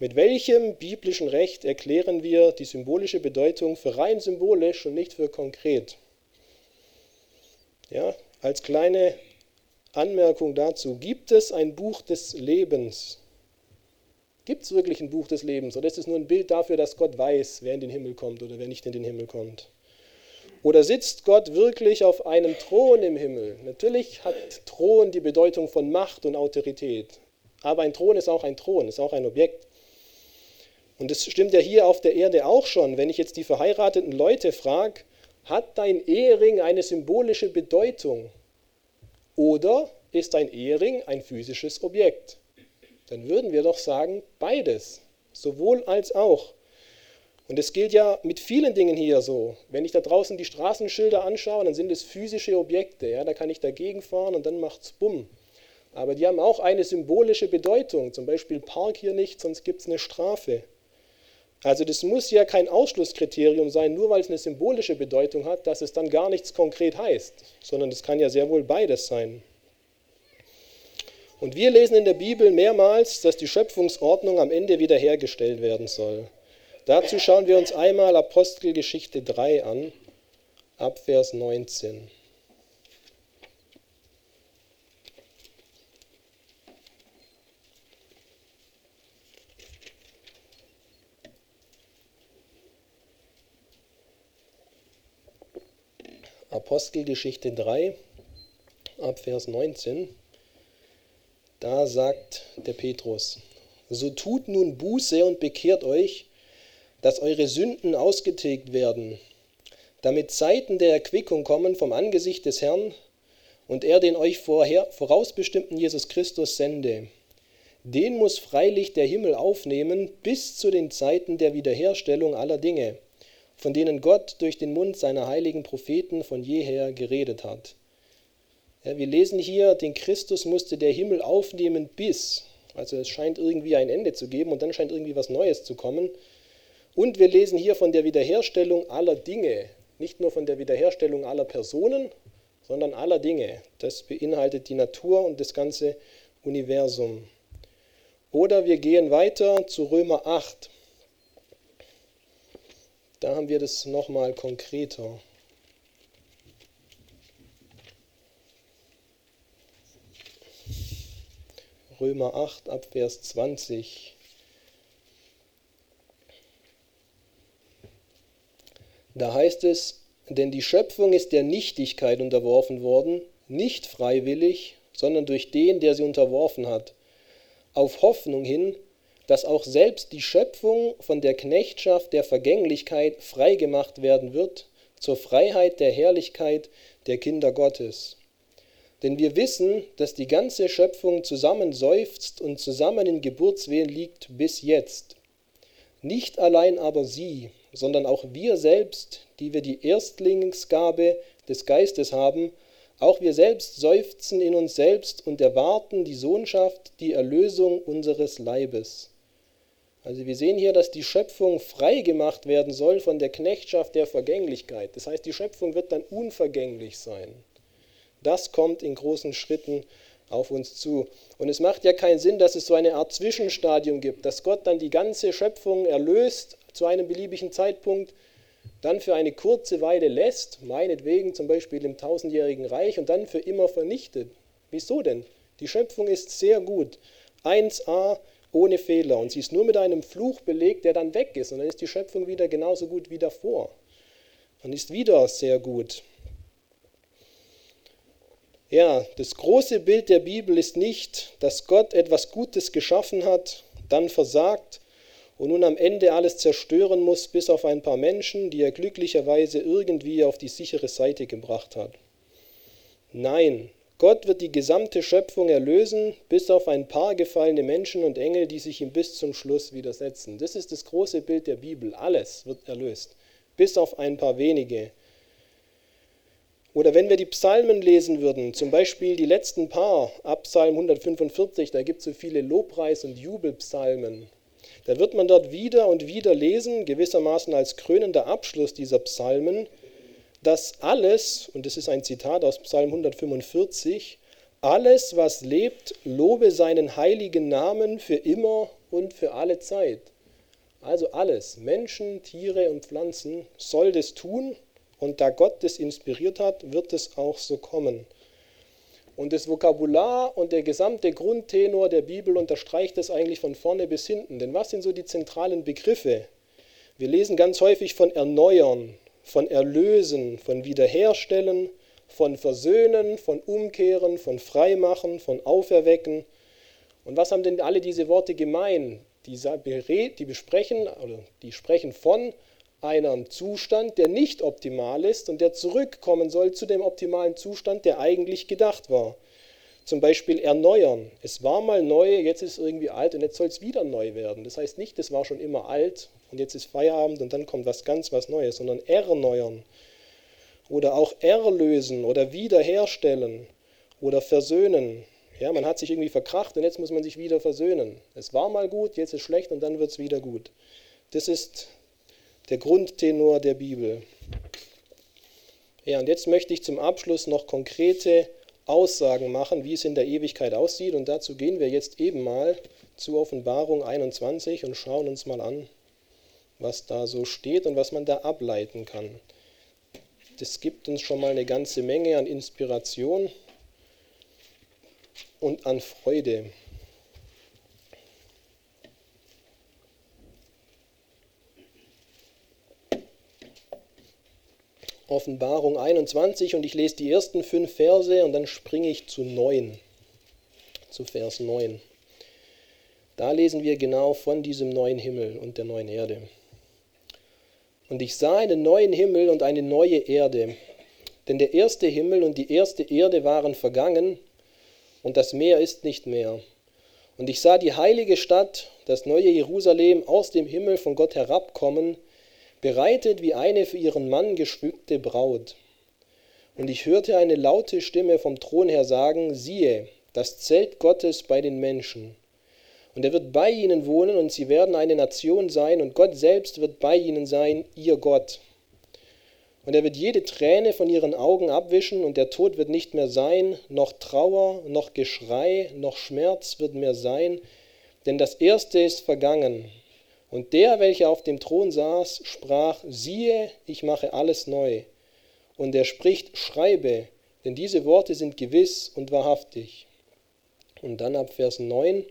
Mit welchem biblischen Recht erklären wir die symbolische Bedeutung für rein symbolisch und nicht für konkret? Ja, als kleine Anmerkung dazu, gibt es ein Buch des Lebens? Gibt es wirklich ein Buch des Lebens oder ist es nur ein Bild dafür, dass Gott weiß, wer in den Himmel kommt oder wer nicht in den Himmel kommt? Oder sitzt Gott wirklich auf einem Thron im Himmel? Natürlich hat Thron die Bedeutung von Macht und Autorität, aber ein Thron ist auch ein Thron, ist auch ein Objekt. Und es stimmt ja hier auf der Erde auch schon, wenn ich jetzt die verheirateten Leute frage, hat dein Ehering eine symbolische Bedeutung? Oder ist dein Ehering ein physisches Objekt? Dann würden wir doch sagen, beides, sowohl als auch. Und es gilt ja mit vielen Dingen hier so. Wenn ich da draußen die Straßenschilder anschaue, dann sind es physische Objekte. Ja, da kann ich dagegen fahren und dann macht es bumm. Aber die haben auch eine symbolische Bedeutung. Zum Beispiel Park hier nicht, sonst gibt es eine Strafe. Also das muss ja kein Ausschlusskriterium sein, nur weil es eine symbolische Bedeutung hat, dass es dann gar nichts konkret heißt, sondern es kann ja sehr wohl beides sein. Und wir lesen in der Bibel mehrmals, dass die Schöpfungsordnung am Ende wiederhergestellt werden soll. Dazu schauen wir uns einmal Apostelgeschichte 3 an, ab Vers 19. Apostelgeschichte 3, ab Vers 19, da sagt der Petrus, so tut nun Buße und bekehrt euch, dass eure Sünden ausgetilgt werden, damit Zeiten der Erquickung kommen vom Angesicht des Herrn und er den euch vorher, vorausbestimmten Jesus Christus sende. Den muss freilich der Himmel aufnehmen bis zu den Zeiten der Wiederherstellung aller Dinge von denen Gott durch den Mund seiner heiligen Propheten von jeher geredet hat. Ja, wir lesen hier, den Christus musste der Himmel aufnehmen bis. Also es scheint irgendwie ein Ende zu geben und dann scheint irgendwie was Neues zu kommen. Und wir lesen hier von der Wiederherstellung aller Dinge, nicht nur von der Wiederherstellung aller Personen, sondern aller Dinge. Das beinhaltet die Natur und das ganze Universum. Oder wir gehen weiter zu Römer 8. Da haben wir das nochmal konkreter. Römer 8 ab Vers 20. Da heißt es, denn die Schöpfung ist der Nichtigkeit unterworfen worden, nicht freiwillig, sondern durch den, der sie unterworfen hat, auf Hoffnung hin, dass auch selbst die Schöpfung von der Knechtschaft der Vergänglichkeit freigemacht werden wird zur Freiheit der Herrlichkeit der Kinder Gottes. Denn wir wissen, dass die ganze Schöpfung zusammen seufzt und zusammen in Geburtswehen liegt bis jetzt. Nicht allein aber sie, sondern auch wir selbst, die wir die Erstlingsgabe des Geistes haben, auch wir selbst seufzen in uns selbst und erwarten die Sohnschaft, die Erlösung unseres Leibes. Also wir sehen hier, dass die Schöpfung frei gemacht werden soll von der Knechtschaft der Vergänglichkeit. Das heißt, die Schöpfung wird dann unvergänglich sein. Das kommt in großen Schritten auf uns zu. Und es macht ja keinen Sinn, dass es so eine Art Zwischenstadium gibt, dass Gott dann die ganze Schöpfung erlöst zu einem beliebigen Zeitpunkt, dann für eine kurze Weile lässt, meinetwegen zum Beispiel im tausendjährigen Reich, und dann für immer vernichtet. Wieso denn? Die Schöpfung ist sehr gut. 1a ohne Fehler. Und sie ist nur mit einem Fluch belegt, der dann weg ist. Und dann ist die Schöpfung wieder genauso gut wie davor. Und ist wieder sehr gut. Ja, das große Bild der Bibel ist nicht, dass Gott etwas Gutes geschaffen hat, dann versagt und nun am Ende alles zerstören muss, bis auf ein paar Menschen, die er glücklicherweise irgendwie auf die sichere Seite gebracht hat. Nein, Gott wird die gesamte Schöpfung erlösen, bis auf ein paar gefallene Menschen und Engel, die sich ihm bis zum Schluss widersetzen. Das ist das große Bild der Bibel. Alles wird erlöst, bis auf ein paar wenige. Oder wenn wir die Psalmen lesen würden, zum Beispiel die letzten paar, ab Psalm 145, da gibt es so viele Lobpreis- und Jubelpsalmen. Da wird man dort wieder und wieder lesen, gewissermaßen als krönender Abschluss dieser Psalmen, dass alles, und das ist ein Zitat aus Psalm 145, alles, was lebt, lobe seinen heiligen Namen für immer und für alle Zeit. Also alles, Menschen, Tiere und Pflanzen, soll das tun und da Gott das inspiriert hat, wird es auch so kommen. Und das Vokabular und der gesamte Grundtenor der Bibel unterstreicht das eigentlich von vorne bis hinten. Denn was sind so die zentralen Begriffe? Wir lesen ganz häufig von erneuern, von erlösen, von wiederherstellen, von versöhnen, von umkehren, von freimachen, von auferwecken. Und was haben denn alle diese Worte gemein? Die, besprechen, oder die sprechen von einem Zustand, der nicht optimal ist und der zurückkommen soll zu dem optimalen Zustand, der eigentlich gedacht war. Zum Beispiel erneuern. Es war mal neu, jetzt ist es irgendwie alt und jetzt soll es wieder neu werden. Das heißt nicht, es war schon immer alt und jetzt ist Feierabend und dann kommt was ganz was Neues, sondern erneuern. Oder auch erlösen oder wiederherstellen oder versöhnen. Ja, man hat sich irgendwie verkracht und jetzt muss man sich wieder versöhnen. Es war mal gut, jetzt ist schlecht und dann wird es wieder gut. Das ist der Grundtenor der Bibel. Ja, und jetzt möchte ich zum Abschluss noch konkrete Aussagen machen, wie es in der Ewigkeit aussieht. Und dazu gehen wir jetzt eben mal zu Offenbarung 21 und schauen uns mal an, was da so steht und was man da ableiten kann. Das gibt uns schon mal eine ganze Menge an Inspiration und an Freude. Offenbarung 21 und ich lese die ersten fünf Verse und dann springe ich zu 9, zu Vers 9. Da lesen wir genau von diesem neuen Himmel und der neuen Erde. Und ich sah einen neuen Himmel und eine neue Erde, denn der erste Himmel und die erste Erde waren vergangen und das Meer ist nicht mehr. Und ich sah die heilige Stadt, das neue Jerusalem, aus dem Himmel von Gott herabkommen, bereitet wie eine für ihren Mann geschmückte Braut. Und ich hörte eine laute Stimme vom Thron her sagen, siehe, das Zelt Gottes bei den Menschen. Und er wird bei ihnen wohnen und sie werden eine Nation sein und Gott selbst wird bei ihnen sein, ihr Gott. Und er wird jede Träne von ihren Augen abwischen und der Tod wird nicht mehr sein, noch Trauer, noch Geschrei, noch Schmerz wird mehr sein, denn das Erste ist vergangen. Und der, welcher auf dem Thron saß, sprach, siehe, ich mache alles neu. Und er spricht, schreibe, denn diese Worte sind gewiss und wahrhaftig. Und dann ab Vers 9.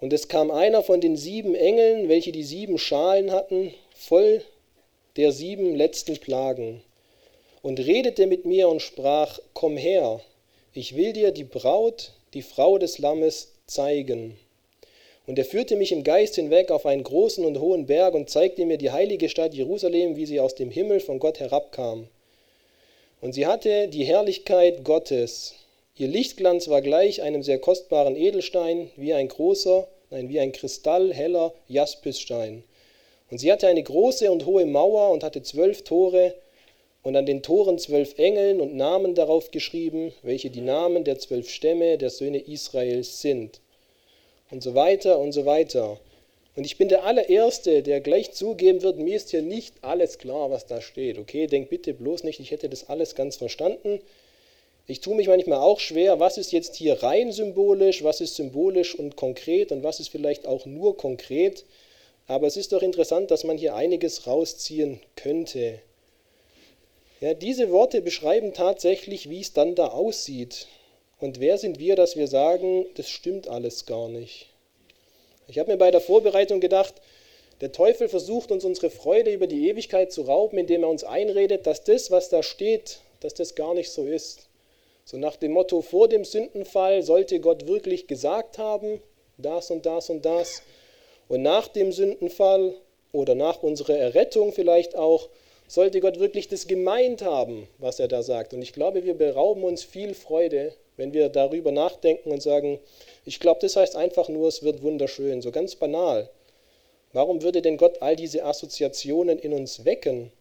Und es kam einer von den sieben Engeln, welche die sieben Schalen hatten, voll der sieben letzten Plagen, und redete mit mir und sprach, komm her, ich will dir die Braut, die Frau des Lammes, zeigen. Und er führte mich im Geist hinweg auf einen großen und hohen Berg und zeigte mir die heilige Stadt Jerusalem, wie sie aus dem Himmel von Gott herabkam. Und sie hatte die Herrlichkeit Gottes. Ihr Lichtglanz war gleich einem sehr kostbaren Edelstein, wie ein großer, nein, wie ein kristallheller Jaspisstein. Und sie hatte eine große und hohe Mauer und hatte zwölf Tore und an den Toren zwölf Engeln und Namen darauf geschrieben, welche die Namen der zwölf Stämme der Söhne Israels sind und so weiter und so weiter. Und ich bin der allererste, der gleich zugeben wird, mir ist hier nicht alles klar, was da steht. Okay, denk bitte bloß nicht, ich hätte das alles ganz verstanden. Ich tue mich manchmal auch schwer, was ist jetzt hier rein symbolisch, was ist symbolisch und konkret und was ist vielleicht auch nur konkret. Aber es ist doch interessant, dass man hier einiges rausziehen könnte. Ja, diese Worte beschreiben tatsächlich, wie es dann da aussieht. Und wer sind wir, dass wir sagen, das stimmt alles gar nicht? Ich habe mir bei der Vorbereitung gedacht, der Teufel versucht uns unsere Freude über die Ewigkeit zu rauben, indem er uns einredet, dass das, was da steht, dass das gar nicht so ist. So nach dem Motto, vor dem Sündenfall sollte Gott wirklich gesagt haben, das und das und das. Und nach dem Sündenfall oder nach unserer Errettung vielleicht auch, sollte Gott wirklich das gemeint haben, was er da sagt. Und ich glaube, wir berauben uns viel Freude, wenn wir darüber nachdenken und sagen, ich glaube, das heißt einfach nur, es wird wunderschön, so ganz banal. Warum würde denn Gott all diese Assoziationen in uns wecken,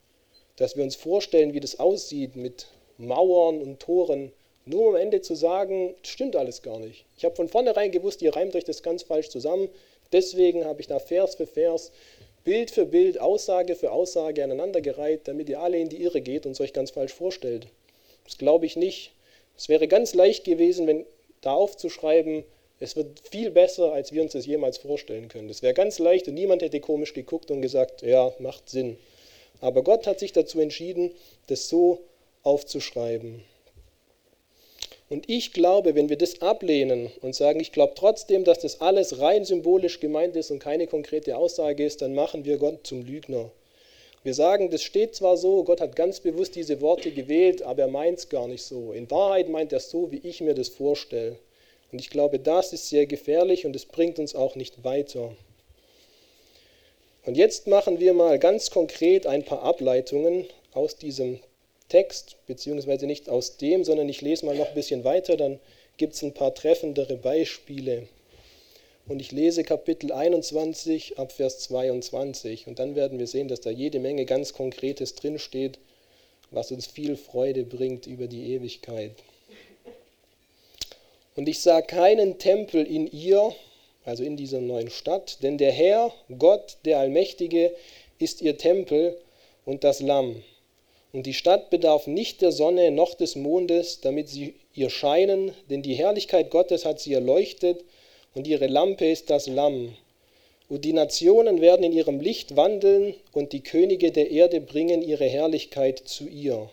dass wir uns vorstellen, wie das aussieht mit Mauern und Toren, nur am Ende zu sagen, das stimmt alles gar nicht. Ich habe von vornherein gewusst, ihr reimt euch das ganz falsch zusammen, deswegen habe ich da Vers für Vers Bild für Bild, Aussage für Aussage aneinandergereiht, damit ihr alle in die Irre geht und es euch ganz falsch vorstellt. Das glaube ich nicht. Es wäre ganz leicht gewesen, wenn da aufzuschreiben, es wird viel besser, als wir uns das jemals vorstellen können. Das wäre ganz leicht und niemand hätte komisch geguckt und gesagt, ja, macht Sinn. Aber Gott hat sich dazu entschieden, das so aufzuschreiben. Und ich glaube, wenn wir das ablehnen und sagen, ich glaube trotzdem, dass das alles rein symbolisch gemeint ist und keine konkrete Aussage ist, dann machen wir Gott zum Lügner. Wir sagen, das steht zwar so, Gott hat ganz bewusst diese Worte gewählt, aber er meint es gar nicht so. In Wahrheit meint er es so, wie ich mir das vorstelle. Und ich glaube, das ist sehr gefährlich und es bringt uns auch nicht weiter. Und jetzt machen wir mal ganz konkret ein paar Ableitungen aus diesem Text, beziehungsweise nicht aus dem, sondern ich lese mal noch ein bisschen weiter, dann gibt es ein paar treffendere Beispiele. Und ich lese Kapitel 21 ab Vers 22 und dann werden wir sehen, dass da jede Menge ganz Konkretes drinsteht, was uns viel Freude bringt über die Ewigkeit. Und ich sah keinen Tempel in ihr, also in dieser neuen Stadt, denn der Herr, Gott, der Allmächtige, ist ihr Tempel und das Lamm. Und die Stadt bedarf nicht der Sonne noch des Mondes, damit sie ihr scheinen, denn die Herrlichkeit Gottes hat sie erleuchtet und ihre Lampe ist das Lamm. Und die Nationen werden in ihrem Licht wandeln und die Könige der Erde bringen ihre Herrlichkeit zu ihr.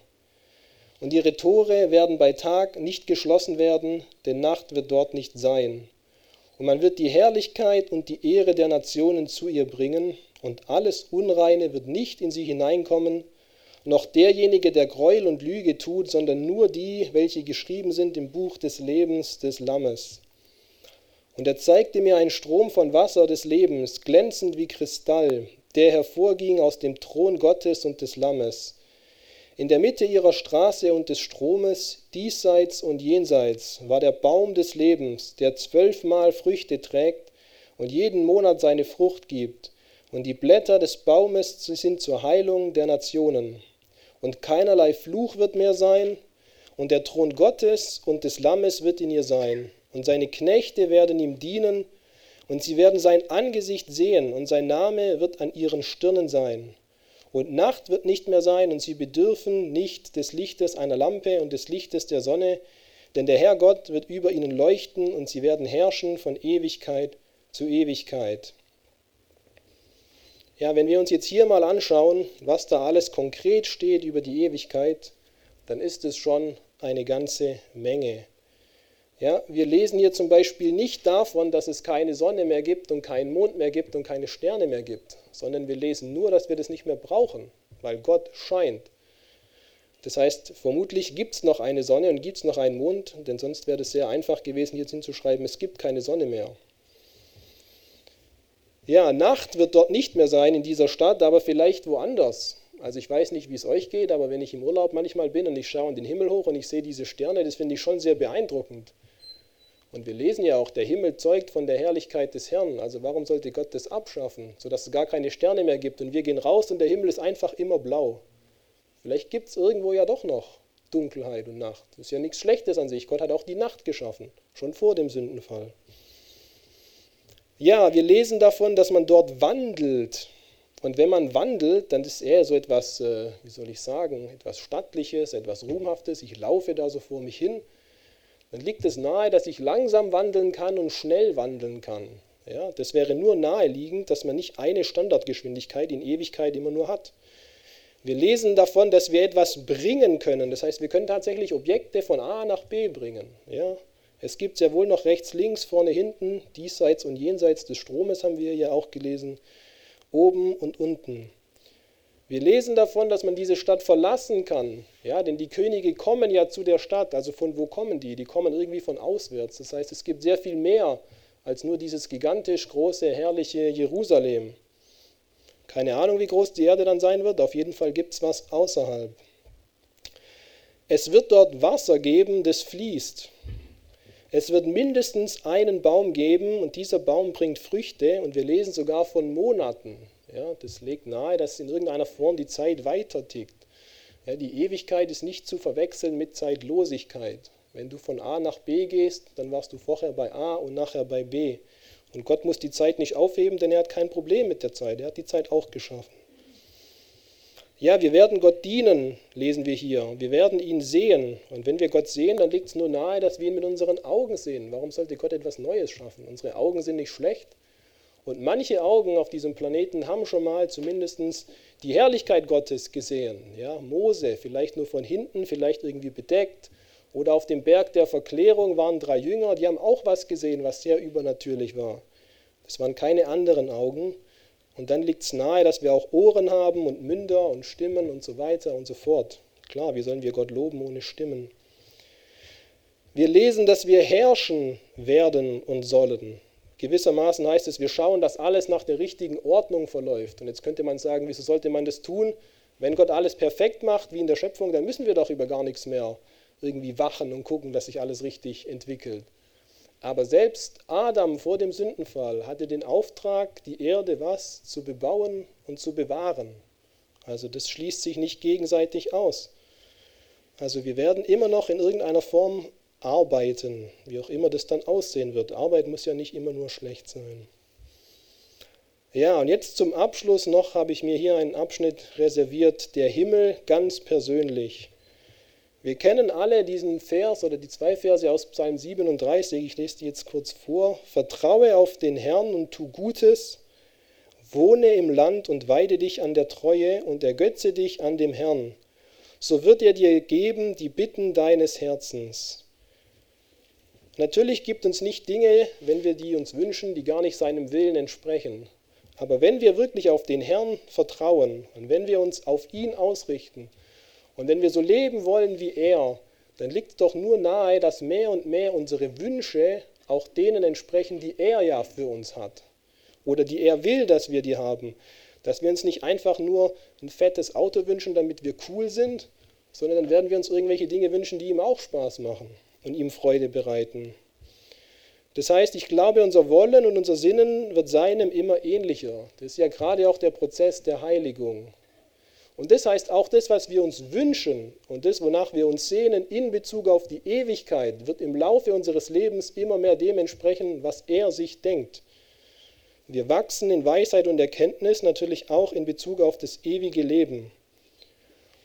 Und ihre Tore werden bei Tag nicht geschlossen werden, denn Nacht wird dort nicht sein. Und man wird die Herrlichkeit und die Ehre der Nationen zu ihr bringen, und alles Unreine wird nicht in sie hineinkommen, noch derjenige, der Gräuel und Lüge tut, sondern nur die, welche geschrieben sind im Buch des Lebens des Lammes. Und er zeigte mir einen Strom von Wasser des Lebens, glänzend wie Kristall, der hervorging aus dem Thron Gottes und des Lammes. In der Mitte ihrer Straße und des Stromes, diesseits und jenseits, war der Baum des Lebens, der zwölfmal Früchte trägt und jeden Monat seine Frucht gibt, und die Blätter des Baumes sind zur Heilung der Nationen und keinerlei Fluch wird mehr sein, und der Thron Gottes und des Lammes wird in ihr sein, und seine Knechte werden ihm dienen, und sie werden sein Angesicht sehen, und sein Name wird an ihren Stirnen sein. Und Nacht wird nicht mehr sein, und sie bedürfen nicht des Lichtes einer Lampe und des Lichtes der Sonne, denn der Herr Gott wird über ihnen leuchten, und sie werden herrschen von Ewigkeit zu Ewigkeit. Ja, wenn wir uns jetzt hier mal anschauen, was da alles konkret steht über die Ewigkeit, dann ist es schon eine ganze Menge. Ja, wir lesen hier zum Beispiel nicht davon, dass es keine Sonne mehr gibt und keinen Mond mehr gibt und keine Sterne mehr gibt, sondern wir lesen nur, dass wir das nicht mehr brauchen, weil Gott scheint. Das heißt, vermutlich gibt es noch eine Sonne und gibt es noch einen Mond, denn sonst wäre es sehr einfach gewesen, hier hinzuschreiben, es gibt keine Sonne mehr. Ja, Nacht wird dort nicht mehr sein in dieser Stadt, aber vielleicht woanders. Also ich weiß nicht, wie es euch geht, aber wenn ich im Urlaub manchmal bin und ich schaue in den Himmel hoch und ich sehe diese Sterne, das finde ich schon sehr beeindruckend. Und wir lesen ja auch, der Himmel zeugt von der Herrlichkeit des Herrn. Also warum sollte Gott das abschaffen, sodass es gar keine Sterne mehr gibt und wir gehen raus und der Himmel ist einfach immer blau? Vielleicht gibt es irgendwo ja doch noch Dunkelheit und Nacht. Das ist ja nichts Schlechtes an sich. Gott hat auch die Nacht geschaffen, schon vor dem Sündenfall. Ja, wir lesen davon, dass man dort wandelt. Und wenn man wandelt, dann ist eher so etwas, äh, wie soll ich sagen, etwas Stattliches, etwas Ruhmhaftes. Ich laufe da so vor mich hin. Dann liegt es nahe, dass ich langsam wandeln kann und schnell wandeln kann. Ja, das wäre nur naheliegend, dass man nicht eine Standardgeschwindigkeit in Ewigkeit immer nur hat. Wir lesen davon, dass wir etwas bringen können. Das heißt, wir können tatsächlich Objekte von A nach B bringen. Ja, es gibt sehr wohl noch rechts, links, vorne, hinten, diesseits und jenseits des Stromes haben wir ja auch gelesen, oben und unten. Wir lesen davon, dass man diese Stadt verlassen kann. Ja, denn die Könige kommen ja zu der Stadt. Also von wo kommen die? Die kommen irgendwie von auswärts. Das heißt, es gibt sehr viel mehr als nur dieses gigantisch große, herrliche Jerusalem. Keine Ahnung, wie groß die Erde dann sein wird. Auf jeden Fall gibt es was außerhalb. Es wird dort Wasser geben, das fließt. Es wird mindestens einen Baum geben und dieser Baum bringt Früchte und wir lesen sogar von Monaten. Ja, das legt nahe, dass in irgendeiner Form die Zeit weiter tickt. Ja, die Ewigkeit ist nicht zu verwechseln mit Zeitlosigkeit. Wenn du von A nach B gehst, dann warst du vorher bei A und nachher bei B. Und Gott muss die Zeit nicht aufheben, denn er hat kein Problem mit der Zeit. Er hat die Zeit auch geschaffen. Ja, wir werden Gott dienen, lesen wir hier. Wir werden ihn sehen. Und wenn wir Gott sehen, dann liegt es nur nahe, dass wir ihn mit unseren Augen sehen. Warum sollte Gott etwas Neues schaffen? Unsere Augen sind nicht schlecht. Und manche Augen auf diesem Planeten haben schon mal zumindest die Herrlichkeit Gottes gesehen. Ja, Mose, vielleicht nur von hinten, vielleicht irgendwie bedeckt. Oder auf dem Berg der Verklärung waren drei Jünger, die haben auch was gesehen, was sehr übernatürlich war. Das waren keine anderen Augen. Und dann liegt es nahe, dass wir auch Ohren haben und Münder und Stimmen und so weiter und so fort. Klar, wie sollen wir Gott loben ohne Stimmen? Wir lesen, dass wir herrschen werden und sollen. Gewissermaßen heißt es, wir schauen, dass alles nach der richtigen Ordnung verläuft. Und jetzt könnte man sagen, wieso sollte man das tun? Wenn Gott alles perfekt macht, wie in der Schöpfung, dann müssen wir doch über gar nichts mehr irgendwie wachen und gucken, dass sich alles richtig entwickelt. Aber selbst Adam vor dem Sündenfall hatte den Auftrag, die Erde was zu bebauen und zu bewahren. Also das schließt sich nicht gegenseitig aus. Also wir werden immer noch in irgendeiner Form arbeiten, wie auch immer das dann aussehen wird. Arbeit muss ja nicht immer nur schlecht sein. Ja, und jetzt zum Abschluss noch habe ich mir hier einen Abschnitt reserviert, der Himmel ganz persönlich. Wir kennen alle diesen Vers oder die zwei Verse aus Psalm 37, ich lese die jetzt kurz vor. Vertraue auf den Herrn und tu Gutes, wohne im Land und weide dich an der Treue und ergötze dich an dem Herrn. So wird er dir geben die Bitten deines Herzens. Natürlich gibt uns nicht Dinge, wenn wir die uns wünschen, die gar nicht seinem Willen entsprechen. Aber wenn wir wirklich auf den Herrn vertrauen und wenn wir uns auf ihn ausrichten und wenn wir so leben wollen wie er, dann liegt es doch nur nahe, dass mehr und mehr unsere Wünsche auch denen entsprechen, die er ja für uns hat oder die er will, dass wir die haben. Dass wir uns nicht einfach nur ein fettes Auto wünschen, damit wir cool sind, sondern dann werden wir uns irgendwelche Dinge wünschen, die ihm auch Spaß machen und ihm Freude bereiten. Das heißt, ich glaube, unser Wollen und unser Sinnen wird seinem immer ähnlicher. Das ist ja gerade auch der Prozess der Heiligung. Und das heißt, auch das, was wir uns wünschen und das, wonach wir uns sehnen in Bezug auf die Ewigkeit, wird im Laufe unseres Lebens immer mehr dem entsprechen, was er sich denkt. Wir wachsen in Weisheit und Erkenntnis natürlich auch in Bezug auf das ewige Leben.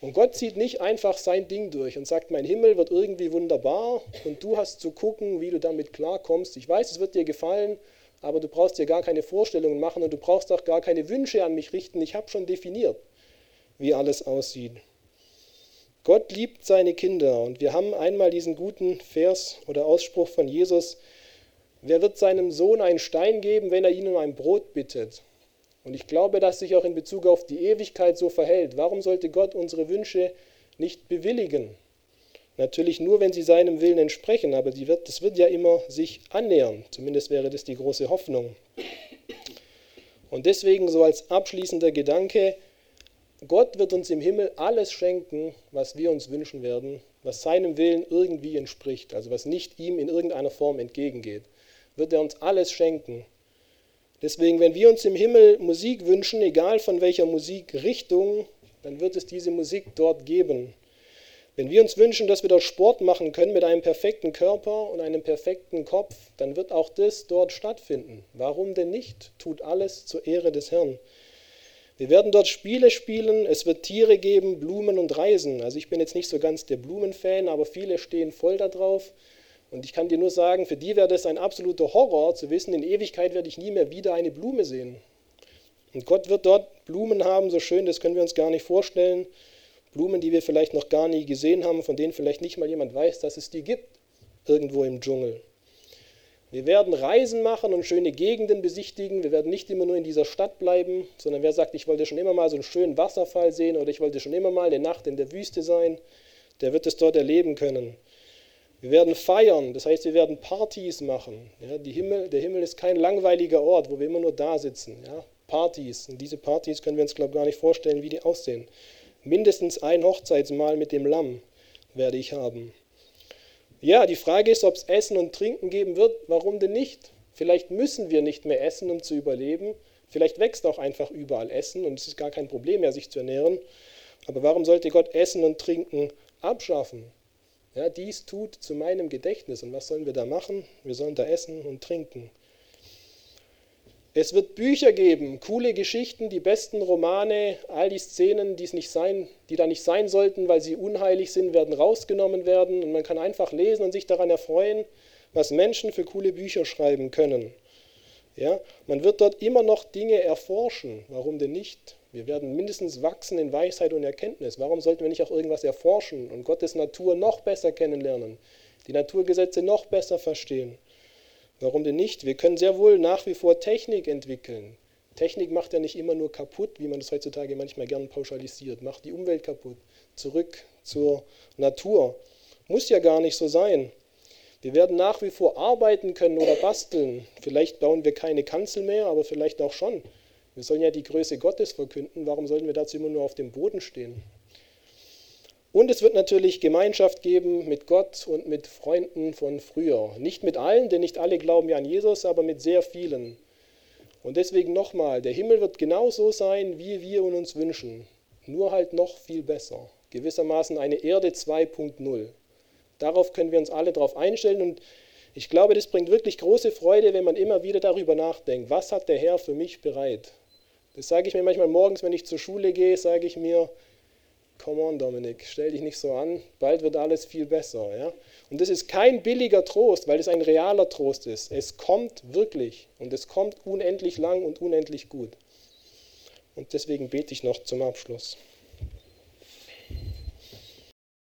Und Gott zieht nicht einfach sein Ding durch und sagt, mein Himmel wird irgendwie wunderbar und du hast zu gucken, wie du damit klarkommst. Ich weiß, es wird dir gefallen, aber du brauchst dir gar keine Vorstellungen machen und du brauchst auch gar keine Wünsche an mich richten. Ich habe schon definiert, wie alles aussieht. Gott liebt seine Kinder und wir haben einmal diesen guten Vers oder Ausspruch von Jesus, wer wird seinem Sohn einen Stein geben, wenn er ihn um ein Brot bittet? Und ich glaube, dass sich auch in Bezug auf die Ewigkeit so verhält. Warum sollte Gott unsere Wünsche nicht bewilligen? Natürlich nur, wenn sie seinem Willen entsprechen, aber wird, das wird ja immer sich annähern. Zumindest wäre das die große Hoffnung. Und deswegen so als abschließender Gedanke, Gott wird uns im Himmel alles schenken, was wir uns wünschen werden, was seinem Willen irgendwie entspricht, also was nicht ihm in irgendeiner Form entgegengeht. Wird er uns alles schenken. Deswegen, wenn wir uns im Himmel Musik wünschen, egal von welcher Musikrichtung, dann wird es diese Musik dort geben. Wenn wir uns wünschen, dass wir dort Sport machen können mit einem perfekten Körper und einem perfekten Kopf, dann wird auch das dort stattfinden. Warum denn nicht? Tut alles zur Ehre des Herrn. Wir werden dort Spiele spielen, es wird Tiere geben, Blumen und Reisen. Also ich bin jetzt nicht so ganz der Blumenfan, aber viele stehen voll darauf. Und ich kann dir nur sagen, für die wäre das ein absoluter Horror, zu wissen, in Ewigkeit werde ich nie mehr wieder eine Blume sehen. Und Gott wird dort Blumen haben, so schön, das können wir uns gar nicht vorstellen. Blumen, die wir vielleicht noch gar nie gesehen haben, von denen vielleicht nicht mal jemand weiß, dass es die gibt, irgendwo im Dschungel. Wir werden Reisen machen und schöne Gegenden besichtigen. Wir werden nicht immer nur in dieser Stadt bleiben, sondern wer sagt, ich wollte schon immer mal so einen schönen Wasserfall sehen oder ich wollte schon immer mal eine Nacht in der Wüste sein, der wird es dort erleben können. Wir werden feiern, das heißt, wir werden Partys machen. Ja, Himmel, der Himmel ist kein langweiliger Ort, wo wir immer nur da sitzen. Ja, Partys. Und diese Partys können wir uns, glaube ich, gar nicht vorstellen, wie die aussehen. Mindestens ein Hochzeitsmahl mit dem Lamm werde ich haben. Ja, die Frage ist, ob es Essen und Trinken geben wird. Warum denn nicht? Vielleicht müssen wir nicht mehr essen, um zu überleben. Vielleicht wächst auch einfach überall Essen und es ist gar kein Problem mehr, sich zu ernähren. Aber warum sollte Gott Essen und Trinken abschaffen? Ja, dies tut zu meinem Gedächtnis. Und was sollen wir da machen? Wir sollen da essen und trinken. Es wird Bücher geben, coole Geschichten, die besten Romane, all die Szenen, die, es nicht sein, die da nicht sein sollten, weil sie unheilig sind, werden rausgenommen werden. Und man kann einfach lesen und sich daran erfreuen, was Menschen für coole Bücher schreiben können. Ja, man wird dort immer noch Dinge erforschen. Warum denn nicht? Wir werden mindestens wachsen in Weisheit und Erkenntnis. Warum sollten wir nicht auch irgendwas erforschen und Gottes Natur noch besser kennenlernen, die Naturgesetze noch besser verstehen? Warum denn nicht? Wir können sehr wohl nach wie vor Technik entwickeln. Technik macht ja nicht immer nur kaputt, wie man das heutzutage manchmal gern pauschalisiert, macht die Umwelt kaputt. Zurück zur Natur. Muss ja gar nicht so sein. Wir werden nach wie vor arbeiten können oder basteln. Vielleicht bauen wir keine Kanzel mehr, aber vielleicht auch schon. Wir sollen ja die Größe Gottes verkünden. Warum sollten wir dazu immer nur auf dem Boden stehen? Und es wird natürlich Gemeinschaft geben mit Gott und mit Freunden von früher. Nicht mit allen, denn nicht alle glauben ja an Jesus, aber mit sehr vielen. Und deswegen nochmal, der Himmel wird genauso sein, wie wir uns wünschen. Nur halt noch viel besser. Gewissermaßen eine Erde 2.0. Darauf können wir uns alle darauf einstellen und ich glaube, das bringt wirklich große Freude, wenn man immer wieder darüber nachdenkt, was hat der Herr für mich bereit? Das sage ich mir manchmal morgens, wenn ich zur Schule gehe, sage ich mir, come on Dominik, stell dich nicht so an, bald wird alles viel besser. Ja? Und das ist kein billiger Trost, weil es ein realer Trost ist. Es kommt wirklich und es kommt unendlich lang und unendlich gut. Und deswegen bete ich noch zum Abschluss.